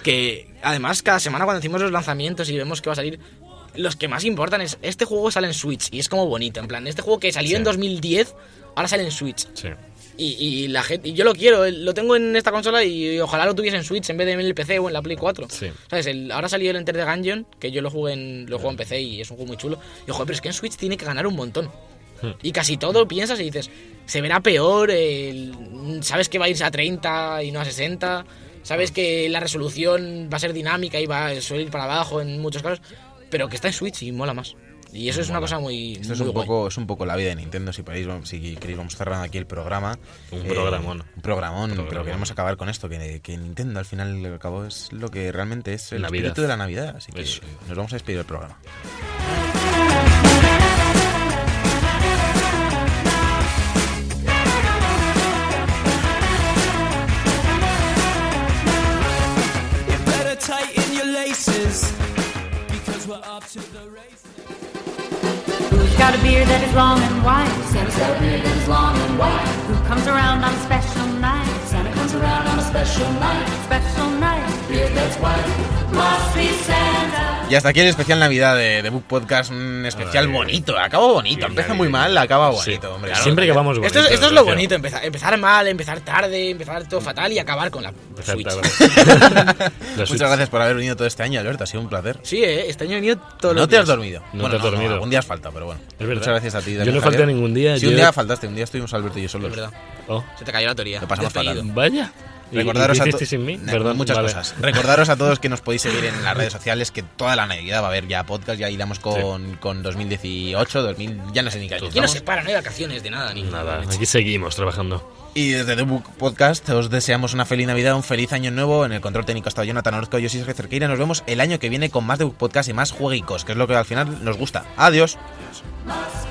Que además, cada semana cuando decimos los lanzamientos y vemos que va a salir, los que más importan es este juego sale en Switch y es como bonito. En plan, este juego que salió Sí. en 2010, ahora sale en Switch. Sí. Y, y la gente, y yo lo quiero, eh, lo tengo en esta consola y ojalá lo tuviese en Switch en vez de en el PC o en la Play 4. Sí. ¿Sabes? El- ahora salió el Enter the Gungeon, que yo lo jugué en, lo juego en PC y es un juego muy chulo. Y ojo, pero es que en Switch tiene que ganar un montón. Hmm. Y casi todo piensas y dices, se verá peor, el- sabes que va a irse a 30 y no a 60, sabes que la resolución va a ser dinámica y va a suele ir para abajo en muchos casos, pero que está en Switch y mola más. Y eso es una cosa muy... Esto es muy un, guay. poco, es un poco la vida de Nintendo. Si, podéis, vamos- si queréis, vamos cerrando aquí el programa. Eh, Un programón. Un programón, pero queremos acabar con esto: que, que Nintendo al final y al cabo es lo que realmente es el Navidad. espíritu de la Navidad. Así que Eso. nos vamos a despedir del programa. Better tighten your laces because we're off to the races. Got a beard that is long and white? Santa's got a beard that is long and white. Who comes around on a special night? Santa comes around on a special night. Special night. Beard that's white. Must be Santa. Y hasta aquí el especial Navidad de, de Book Podcast. Un especial Ay, bonito. Acaba bonito. Empieza muy mal, acaba Sí. bonito, hombre. Siempre que vamos bonito. Esto es, esto es lo bonito, empezar, empezar mal, empezar tarde, empezar todo fatal y acabar con la Empezar Switch. tarde. La Muchas gracias por haber venido todo este año, Alberto. Ha sido un placer. Sí, eh, este año he venido todos No los te has dormido. No bueno, te has dormido. algún día has faltado, pero bueno. Es verdad. Muchas gracias a ti. Yo también, no falté ningún día, Sí, un yo- día faltaste. Un día estuvimos Alberto y yo solos. Es verdad. Oh, Se te cayó la teoría. Lo pasamos fatal. vaya. ¿Y- Recordaros y a sin mí? Nah, Perdón, muchas vale. cosas. Recordaros a todos que nos podéis seguir en las redes sociales, que toda la Navidad va a haber ya podcast, ya iremos con, con 2018, 2000, ya no sé ni qué año Aquí no se para, no hay vacaciones de nada. Ni Nada, aquí seguimos trabajando. Y desde The Book Podcast os deseamos una feliz Navidad, un feliz año nuevo. En el control técnico está Jonathan Orozco, yo soy Sergio Cerqueira. Nos vemos el año que viene con más The Book Podcast y más jueguicos, que es lo que al final nos gusta. Adiós. Must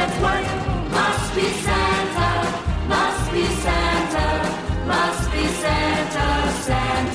that's. Must be Santa, must be Santa, must be Santa, Santa.